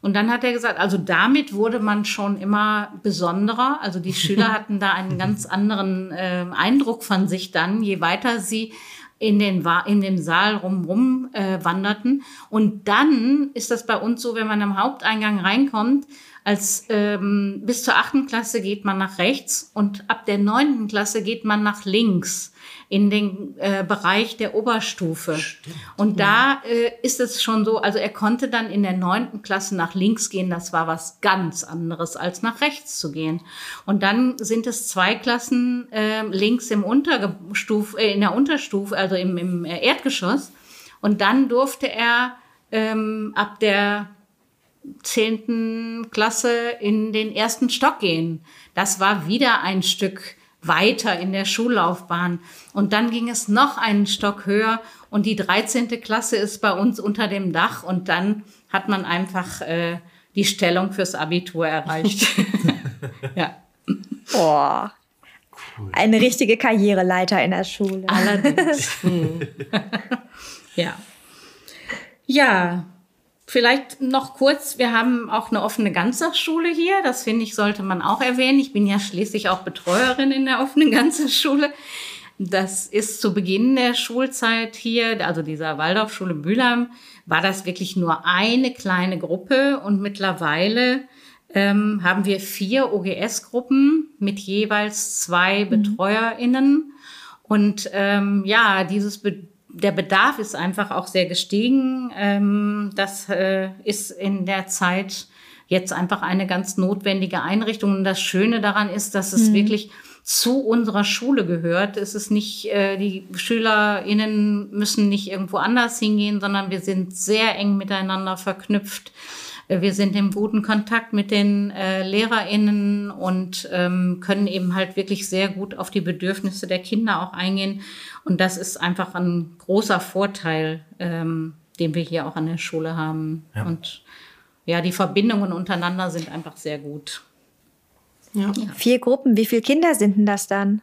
Und dann hat er gesagt, also damit wurde man schon immer besonderer. Also die Schüler hatten da einen ganz anderen äh, Eindruck von sich dann, je weiter sie in den, in dem Saal rumrum äh, wanderten. Und dann ist das bei uns so, wenn man am Haupteingang reinkommt, als ähm, bis zur achten Klasse geht man nach rechts und ab der neunten Klasse geht man nach links in den äh, Bereich der Oberstufe. Stimmt. Und da äh, ist es schon so, also er konnte dann in der neunten Klasse nach links gehen. Das war was ganz anderes, als nach rechts zu gehen. Und dann sind es zwei Klassen äh, links im Unterstufe, äh, in der Unterstufe, also im, im äh, Erdgeschoss. Und dann durfte er ähm, ab der zehnten Klasse in den ersten Stock gehen. Das war wieder ein Stück weiter in der Schullaufbahn. Und dann ging es noch einen Stock höher und die 13. Klasse ist bei uns unter dem Dach und dann hat man einfach äh, die Stellung fürs Abitur erreicht. ja. Boah. Cool. Eine richtige Karriereleiter in der Schule. Allerdings. ja. Ja, Vielleicht noch kurz, wir haben auch eine offene Ganztagsschule hier. Das finde ich, sollte man auch erwähnen. Ich bin ja schließlich auch Betreuerin in der offenen Ganztagsschule. Das ist zu Beginn der Schulzeit hier, also dieser Waldorfschule Mülheim, war das wirklich nur eine kleine Gruppe und mittlerweile ähm, haben wir vier OGS-Gruppen mit jeweils zwei mhm. BetreuerInnen. Und ähm, ja, dieses Be der Bedarf ist einfach auch sehr gestiegen. Ähm, das äh, ist in der Zeit jetzt einfach eine ganz notwendige Einrichtung. Und das Schöne daran ist, dass es mhm. wirklich zu unserer Schule gehört. Es ist nicht, äh, die SchülerInnen müssen nicht irgendwo anders hingehen, sondern wir sind sehr eng miteinander verknüpft. Wir sind im guten Kontakt mit den äh, LehrerInnen und ähm, können eben halt wirklich sehr gut auf die Bedürfnisse der Kinder auch eingehen. Und das ist einfach ein großer Vorteil, ähm, den wir hier auch an der Schule haben. Ja. Und ja, die Verbindungen untereinander sind einfach sehr gut. Ja. ja. Vier Gruppen, wie viele Kinder sind denn das dann?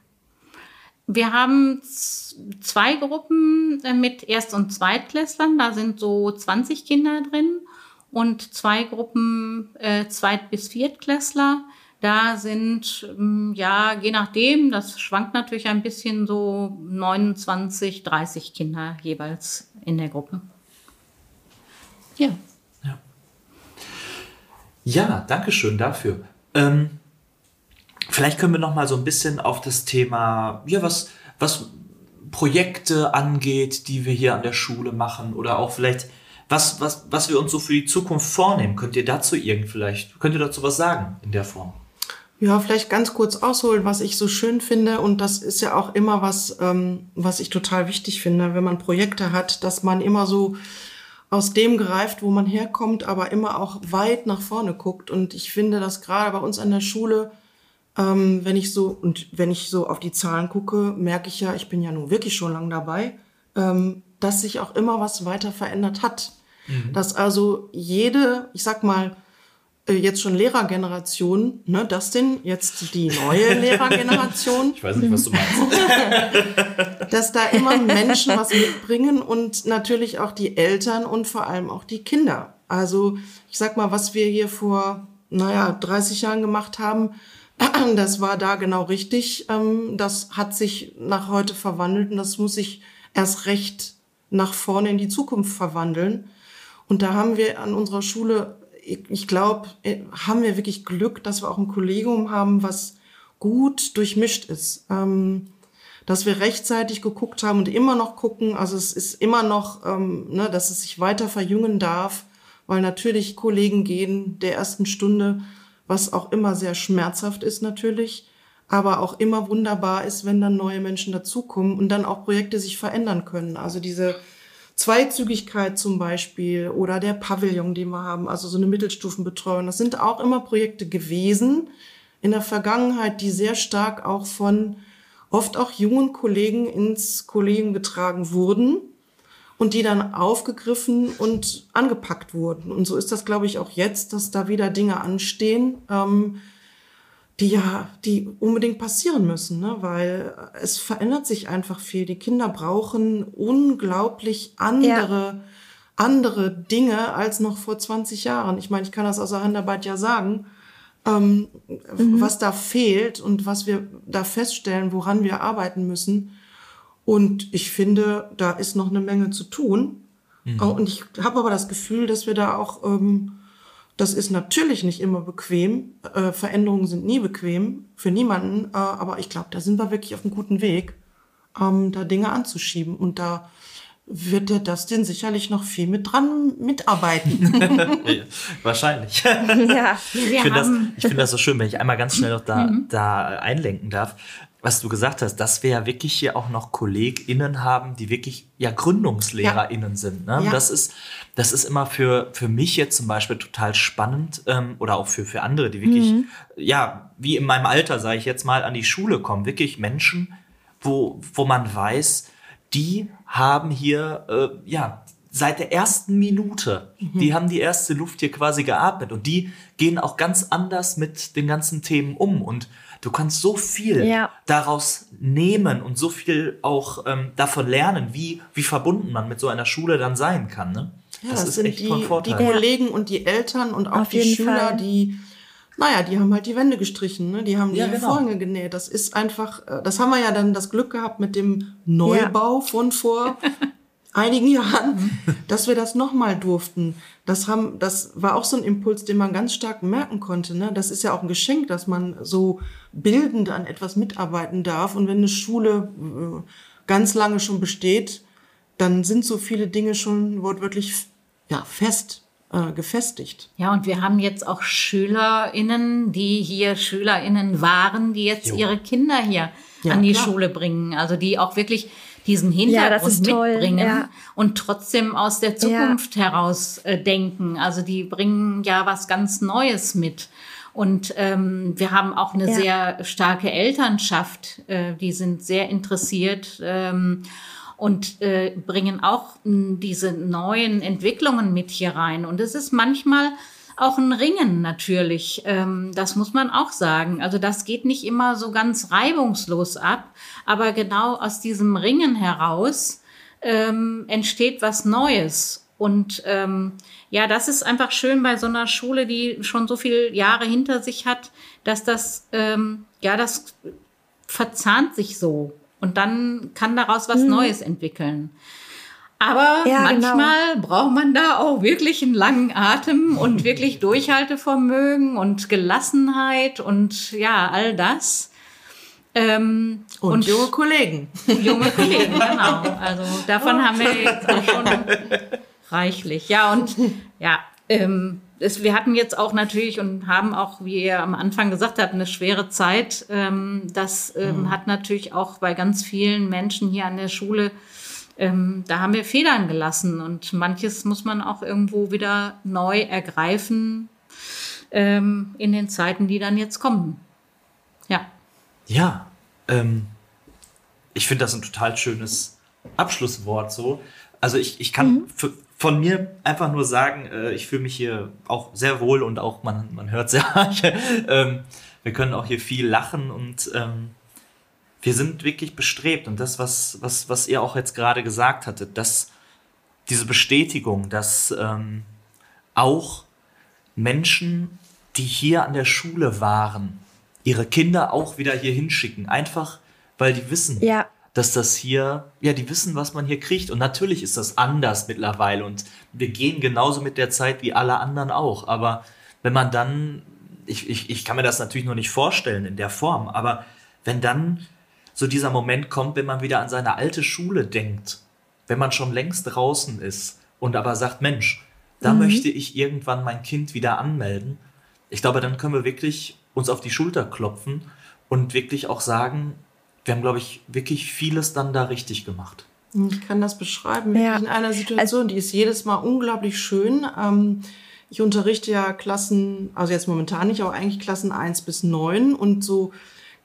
Wir haben zwei Gruppen äh, mit Erst- und Zweitklässlern, da sind so 20 Kinder drin und zwei Gruppen äh, Zweit- bis Viertklässler Da sind, ähm, ja, je nachdem, das schwankt natürlich ein bisschen so 29, 30 Kinder jeweils in der Gruppe. Ja. Ja, ja danke schön dafür. Ähm, vielleicht können wir noch mal so ein bisschen auf das Thema, ja, was, was Projekte angeht, die wir hier an der Schule machen oder auch vielleicht was, was, was wir uns so für die Zukunft vornehmen. Könnt ihr dazu irgend vielleicht, könnt ihr dazu was sagen in der Form? Ja, vielleicht ganz kurz ausholen, was ich so schön finde. Und das ist ja auch immer was, ähm, was ich total wichtig finde, wenn man Projekte hat, dass man immer so aus dem greift, wo man herkommt, aber immer auch weit nach vorne guckt. Und ich finde, dass gerade bei uns an der Schule, ähm, wenn ich so und wenn ich so auf die Zahlen gucke, merke ich ja, ich bin ja nun wirklich schon lange dabei, ähm, dass sich auch immer was weiter verändert hat. Mhm. Dass also jede, ich sag mal, äh, jetzt schon Lehrergeneration, ne, das denn jetzt die neue Lehrergeneration. Ich weiß nicht, was du meinst. dass da immer Menschen was mitbringen und natürlich auch die Eltern und vor allem auch die Kinder. Also ich sag mal, was wir hier vor, naja, 30 Jahren gemacht haben, das war da genau richtig. Ähm, das hat sich nach heute verwandelt und das muss sich erst recht nach vorne in die Zukunft verwandeln. Und da haben wir an unserer Schule ich glaube, äh, haben wir wirklich Glück, dass wir auch ein Kollegium haben, was gut durchmischt ist. Ähm, dass wir rechtzeitig geguckt haben und immer noch gucken. Also es ist immer noch, ähm, ne, dass es sich weiter verjüngen darf, weil natürlich Kollegen gehen der ersten Stunde, was auch immer sehr schmerzhaft ist natürlich, aber auch immer wunderbar ist, wenn dann neue Menschen dazukommen und dann auch Projekte sich verändern können. Also diese Zweizügigkeit zum Beispiel oder der Pavillon, den wir haben, also so eine Mittelstufenbetreuung. Das sind auch immer Projekte gewesen in der Vergangenheit, die sehr stark auch von oft auch jungen Kollegen ins Kollegium getragen wurden und die dann aufgegriffen und angepackt wurden. Und so ist das, glaube ich, auch jetzt, dass da wieder Dinge anstehen, ähm, die ja, die unbedingt passieren müssen, ne? weil es verändert sich einfach viel. Die Kinder brauchen unglaublich andere, ja. andere Dinge als noch vor 20 Jahren. Ich meine, ich kann das aus der Handarbeit ja sagen, ähm, mhm. was da fehlt und was wir da feststellen, woran wir arbeiten müssen. Und ich finde, da ist noch eine Menge zu tun. Mhm. Und ich habe aber das Gefühl, dass wir da auch ähm, das ist natürlich nicht immer bequem. Äh, Veränderungen sind nie bequem für niemanden. Äh, aber ich glaube, da sind wir wirklich auf einem guten Weg, ähm, da Dinge anzuschieben. Und da wird der Dustin sicherlich noch viel mit dran mitarbeiten. Wahrscheinlich. Ja, ich finde das, ich find das so schön, wenn ich einmal ganz schnell noch da, mhm. da einlenken darf was du gesagt hast, dass wir ja wirklich hier auch noch KollegInnen haben, die wirklich ja GründungslehrerInnen ja. sind. Ne? Ja. Das ist, das ist immer für, für mich jetzt zum Beispiel total spannend ähm, oder auch für, für andere, die wirklich, mhm. ja, wie in meinem Alter, sage ich jetzt mal, an die Schule kommen. Wirklich Menschen, wo, wo man weiß, die haben hier, äh, ja, seit der ersten Minute, mhm. die haben die erste Luft hier quasi geatmet und die gehen auch ganz anders mit den ganzen Themen um und Du kannst so viel ja. daraus nehmen und so viel auch ähm, davon lernen, wie, wie verbunden man mit so einer Schule dann sein kann. Ne? Ja, das, das sind die, die Kollegen und die Eltern und auch Auf die Schüler, Fall. die naja, die haben halt die Wände gestrichen, ne? die haben die ja, genau. Vorhänge genäht. Das ist einfach, äh, das haben wir ja dann das Glück gehabt mit dem Neubau ja. von vor einigen Jahren, dass wir das nochmal durften. Das haben, das war auch so ein Impuls, den man ganz stark merken konnte. Ne? Das ist ja auch ein Geschenk, dass man so bildend an etwas mitarbeiten darf. Und wenn eine Schule äh, ganz lange schon besteht, dann sind so viele Dinge schon wortwörtlich ja, fest äh, gefestigt. Ja, und wir haben jetzt auch SchülerInnen, die hier SchülerInnen waren, die jetzt jo. ihre Kinder hier ja, an die klar. Schule bringen. Also die auch wirklich diesen Hintergrund ja, mitbringen ja. und trotzdem aus der Zukunft ja. heraus äh, denken. Also die bringen ja was ganz Neues mit. Und ähm, wir haben auch eine sehr starke Elternschaft, äh, die sind sehr interessiert ähm, und äh, bringen auch mh, diese neuen Entwicklungen mit hier rein. Und es ist manchmal auch ein Ringen natürlich. Ähm, das muss man auch sagen. Also das geht nicht immer so ganz reibungslos ab, aber genau aus diesem Ringen heraus ähm, entsteht was Neues. Und ähm, ja, das ist einfach schön bei so einer Schule, die schon so viele Jahre hinter sich hat, dass das, ähm, ja, das verzahnt sich so. Und dann kann daraus was mhm. Neues entwickeln. Aber ja, genau. manchmal genau. braucht man da auch wirklich einen langen Atem und wirklich Durchhaltevermögen und Gelassenheit und ja, all das. Ähm, und, und, junge Kollegen. Junge Kollegen, genau. Also davon haben wir jetzt schon reichlich. Ja, und ja, ähm, es, wir hatten jetzt auch natürlich und haben auch, wie ihr am Anfang gesagt habt, eine schwere Zeit. Ähm, das ähm, mhm. hat natürlich auch bei ganz vielen Menschen hier an der Schule ähm, da haben wir Federn gelassen und manches muss man auch irgendwo wieder neu ergreifen ähm, in den Zeiten, die dann jetzt kommen. Ja. Ja, ähm, ich finde das ein total schönes Abschlusswort so. Also ich, ich kann mhm. für, von mir einfach nur sagen, äh, ich fühle mich hier auch sehr wohl und auch man, man hört sehr. ähm, wir können auch hier viel lachen und ähm, wir sind wirklich bestrebt und das, was, was, was ihr auch jetzt gerade gesagt hattet, dass diese Bestätigung, dass ähm, auch Menschen, die hier an der Schule waren, ihre Kinder auch wieder hier hinschicken. Einfach, weil die wissen, ja. dass das hier, ja, die wissen, was man hier kriegt. Und natürlich ist das anders mittlerweile und wir gehen genauso mit der Zeit wie alle anderen auch. Aber wenn man dann, ich, ich, ich kann mir das natürlich noch nicht vorstellen in der Form, aber wenn dann so dieser Moment kommt, wenn man wieder an seine alte Schule denkt, wenn man schon längst draußen ist und aber sagt, Mensch, da mhm. möchte ich irgendwann mein Kind wieder anmelden. Ich glaube, dann können wir wirklich uns auf die Schulter klopfen und wirklich auch sagen, wir haben, glaube ich, wirklich vieles dann da richtig gemacht. Ich kann das beschreiben, ja. in einer Situation, also, die ist jedes Mal unglaublich schön. Ähm, ich unterrichte ja Klassen, also jetzt momentan nicht, aber eigentlich Klassen 1 bis 9 und so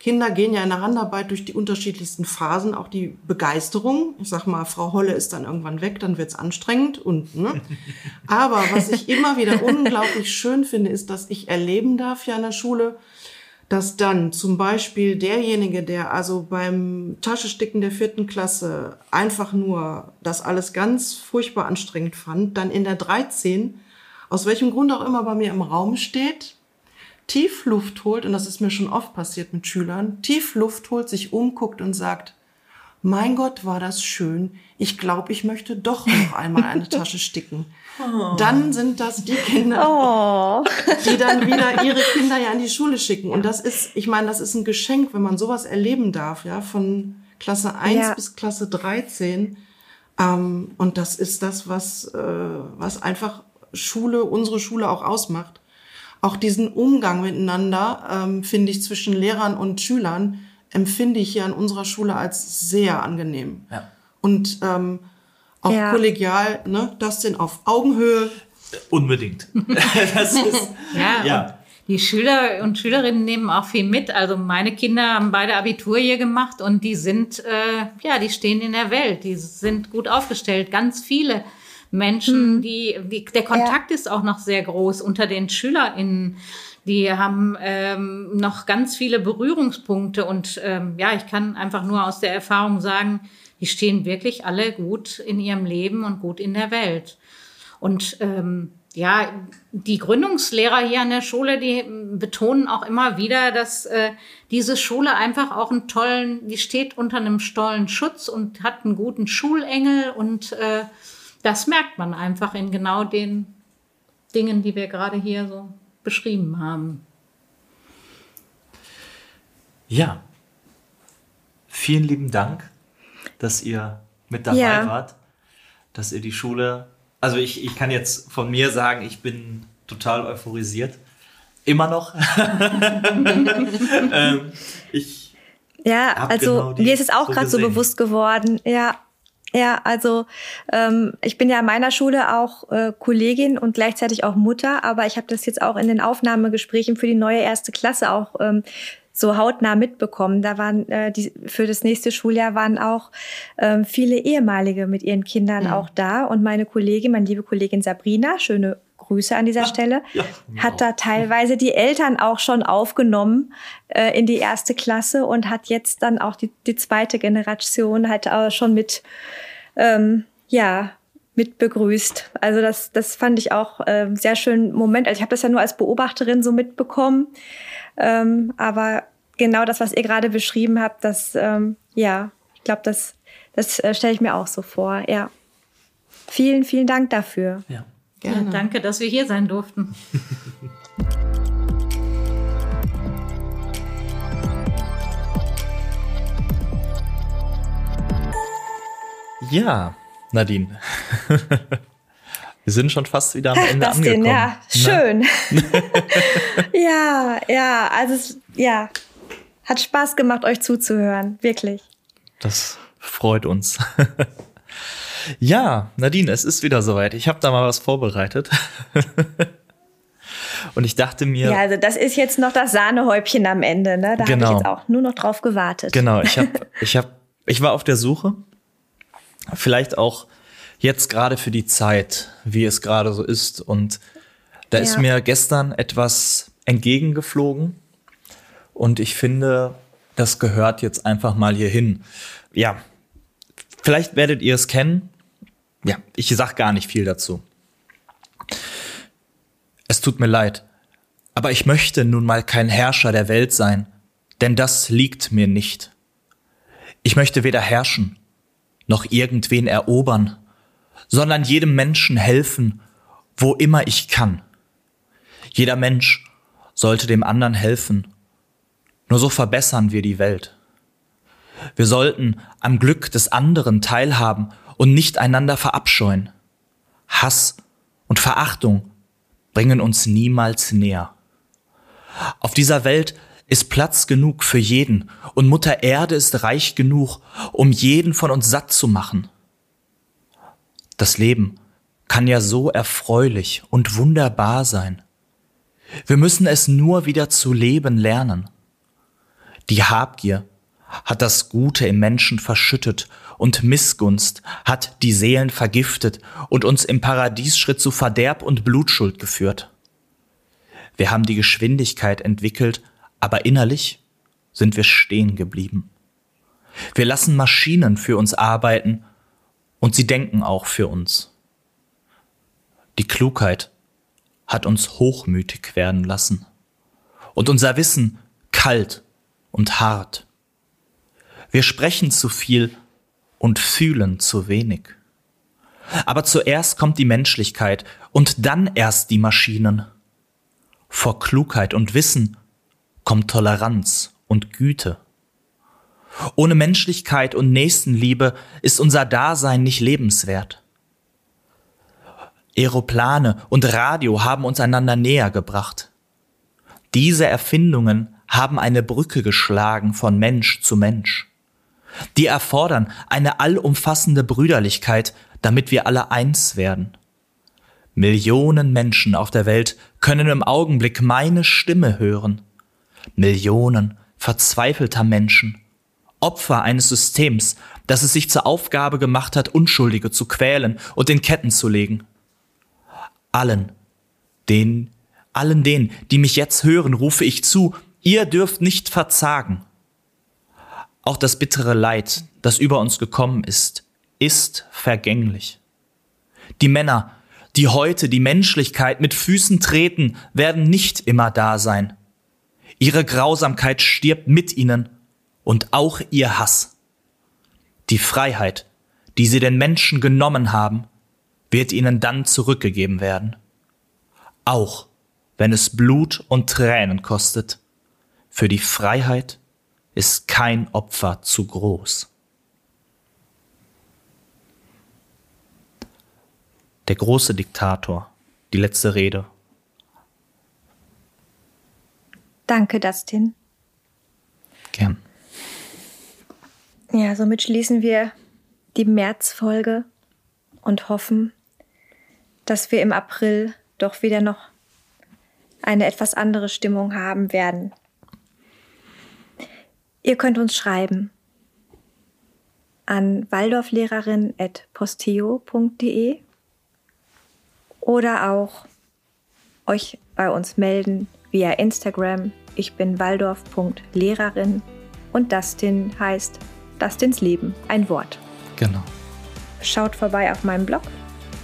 Kinder gehen ja in der Handarbeit durch die unterschiedlichsten Phasen, auch die Begeisterung. Ich sag mal, Frau Holle ist dann irgendwann weg, dann wird's anstrengend und ne. Aber was ich immer wieder unglaublich schön finde, ist, dass ich erleben darf ja in der Schule, dass dann zum Beispiel derjenige, der also beim Taschesticken der vierten Klasse einfach nur das alles ganz furchtbar anstrengend fand, dann in der 13, aus welchem Grund auch immer bei mir im Raum steht, tief Luft holt, und das ist mir schon oft passiert mit Schülern, tief Luft holt, sich umguckt und sagt, mein Gott, war das schön. Ich glaube, ich möchte doch noch einmal eine Tasche sticken. Oh. Dann sind das die Kinder, oh. die dann wieder ihre Kinder ja in die Schule schicken. Und das ist, ich meine, das ist ein Geschenk, wenn man sowas erleben darf, ja, von Klasse 1 ja. bis Klasse 13. Ähm, und das ist das, was, äh, was einfach Schule, unsere Schule auch ausmacht auch diesen Umgang miteinander, ähm, finde ich, zwischen Lehrern und Schülern, empfinde ich hier an unserer Schule als sehr angenehm. Ja. Und ähm, auch ja. kollegial, ne, das denn auf Augenhöhe. Unbedingt. das ist, ja. ja. Die Schüler und Schülerinnen nehmen auch viel mit. Also meine Kinder haben beide Abitur hier gemacht und die sind, äh, ja, die stehen in der Welt. Die sind gut aufgestellt. Ganz viele Menschen, hm. die, die, der Kontakt ja. ist auch noch sehr groß unter den SchülerInnen. Die haben ähm, noch ganz viele Berührungspunkte und ähm, ja, ich kann einfach nur aus der Erfahrung sagen, die stehen wirklich alle gut in ihrem Leben und gut in der Welt. Und ähm, ja, die Gründungslehrer hier an der Schule, die betonen auch immer wieder, dass äh, diese Schule einfach auch einen tollen, die steht unter einem tollen Schutz und hat einen guten Schulengel und äh, das merkt man einfach in genau den Dingen, die wir gerade hier so beschrieben haben. Ja, vielen lieben Dank, dass ihr mit dabei ja. wart, dass ihr die Schule, also ich, ich kann jetzt von mir sagen, ich bin total euphorisiert. Immer noch. ähm, ich ja, also genau mir ist es auch gerade so bewusst geworden. Ja, ja, also ähm, ich bin ja an meiner Schule auch äh, Kollegin und gleichzeitig auch Mutter, aber ich habe das jetzt auch in den Aufnahmegesprächen für die neue erste Klasse auch ähm, so hautnah mitbekommen. Da waren äh, die, für das nächste Schuljahr waren auch ähm, viele ehemalige mit ihren Kindern mhm. auch da und meine Kollegin, meine liebe Kollegin Sabrina, schöne Grüße an dieser Stelle, ja, hat da teilweise die Eltern auch schon aufgenommen äh, in die erste Klasse und hat jetzt dann auch die, die zweite Generation halt auch schon mit, ähm, ja, mit begrüßt. Also das, das fand ich auch äh, sehr schönen Moment. Also ich habe das ja nur als Beobachterin so mitbekommen. Ähm, aber genau das, was ihr gerade beschrieben habt, das, ähm, ja, ich glaube, das, das äh, stelle ich mir auch so vor. Ja. Vielen, vielen Dank dafür. Ja. Gerne. Ja, danke, dass wir hier sein durften. ja, Nadine. Wir sind schon fast wieder am Ende das angekommen. Ja, schön. ja, ja, also es, ja, hat Spaß gemacht, euch zuzuhören, wirklich. Das freut uns. Ja, Nadine, es ist wieder soweit. Ich habe da mal was vorbereitet. Und ich dachte mir. Ja, also das ist jetzt noch das Sahnehäubchen am Ende, ne? Da genau. habe ich jetzt auch nur noch drauf gewartet. Genau, ich habe, ich habe, ich war auf der Suche vielleicht auch jetzt gerade für die Zeit, wie es gerade so ist. Und da ja. ist mir gestern etwas entgegengeflogen. Und ich finde, das gehört jetzt einfach mal hier hin. Ja, vielleicht werdet ihr es kennen. Ja, ich sag gar nicht viel dazu. Es tut mir leid, aber ich möchte nun mal kein Herrscher der Welt sein, denn das liegt mir nicht. Ich möchte weder herrschen, noch irgendwen erobern, sondern jedem Menschen helfen, wo immer ich kann. Jeder Mensch sollte dem anderen helfen. Nur so verbessern wir die Welt. Wir sollten am Glück des anderen teilhaben und nicht einander verabscheuen. Hass und Verachtung bringen uns niemals näher. Auf dieser Welt ist Platz genug für jeden und Mutter Erde ist reich genug, um jeden von uns satt zu machen. Das Leben kann ja so erfreulich und wunderbar sein. Wir müssen es nur wieder zu leben lernen. Die Habgier hat das Gute im Menschen verschüttet und Missgunst hat die Seelen vergiftet und uns im Paradiesschritt zu Verderb und Blutschuld geführt. Wir haben die Geschwindigkeit entwickelt, aber innerlich sind wir stehen geblieben. Wir lassen Maschinen für uns arbeiten und sie denken auch für uns. Die Klugheit hat uns hochmütig werden lassen und unser Wissen kalt und hart. Wir sprechen zu viel und fühlen zu wenig. Aber zuerst kommt die Menschlichkeit und dann erst die Maschinen. Vor Klugheit und Wissen kommt Toleranz und Güte. Ohne Menschlichkeit und Nächstenliebe ist unser Dasein nicht lebenswert. Aeroplane und Radio haben uns einander näher gebracht. Diese Erfindungen haben eine Brücke geschlagen von Mensch zu Mensch. Die erfordern eine allumfassende Brüderlichkeit, damit wir alle eins werden. Millionen Menschen auf der Welt können im Augenblick meine Stimme hören. Millionen verzweifelter Menschen, Opfer eines Systems, das es sich zur Aufgabe gemacht hat, Unschuldige zu quälen und in Ketten zu legen. Allen, den, allen denen, die mich jetzt hören, rufe ich zu, ihr dürft nicht verzagen. Auch das bittere Leid, das über uns gekommen ist, ist vergänglich. Die Männer, die heute die Menschlichkeit mit Füßen treten, werden nicht immer da sein. Ihre Grausamkeit stirbt mit ihnen und auch ihr Hass. Die Freiheit, die sie den Menschen genommen haben, wird ihnen dann zurückgegeben werden. Auch wenn es Blut und Tränen kostet. Für die Freiheit ist kein Opfer zu groß. Der große Diktator, die letzte Rede Danke, Dustin. Gern. Ja, somit schließen wir die Märzfolge und hoffen, dass wir im April doch wieder noch eine etwas andere Stimmung haben werden. Ihr könnt uns schreiben an waldorflehrerin.posteo.de oder auch euch bei uns melden via Instagram. Ich bin waldorf.lehrerin und Dustin heißt Dustins Leben, ein Wort. Genau. Schaut vorbei auf meinem Blog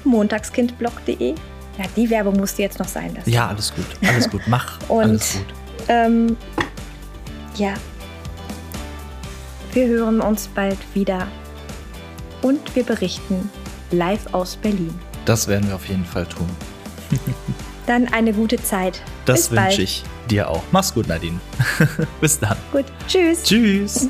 montagskindblog.de. Ja, die Werbung musste jetzt noch sein lassen. Ja, alles gut. Alles gut. Mach. Und, alles gut. Ähm, ja. Wir hören uns bald wieder. Und wir berichten live aus Berlin. Das werden wir auf jeden Fall tun. Dann eine gute Zeit. Das wünsche ich dir auch. Mach's gut, Nadine. Bis dann. Gut. Tschüss. Tschüss.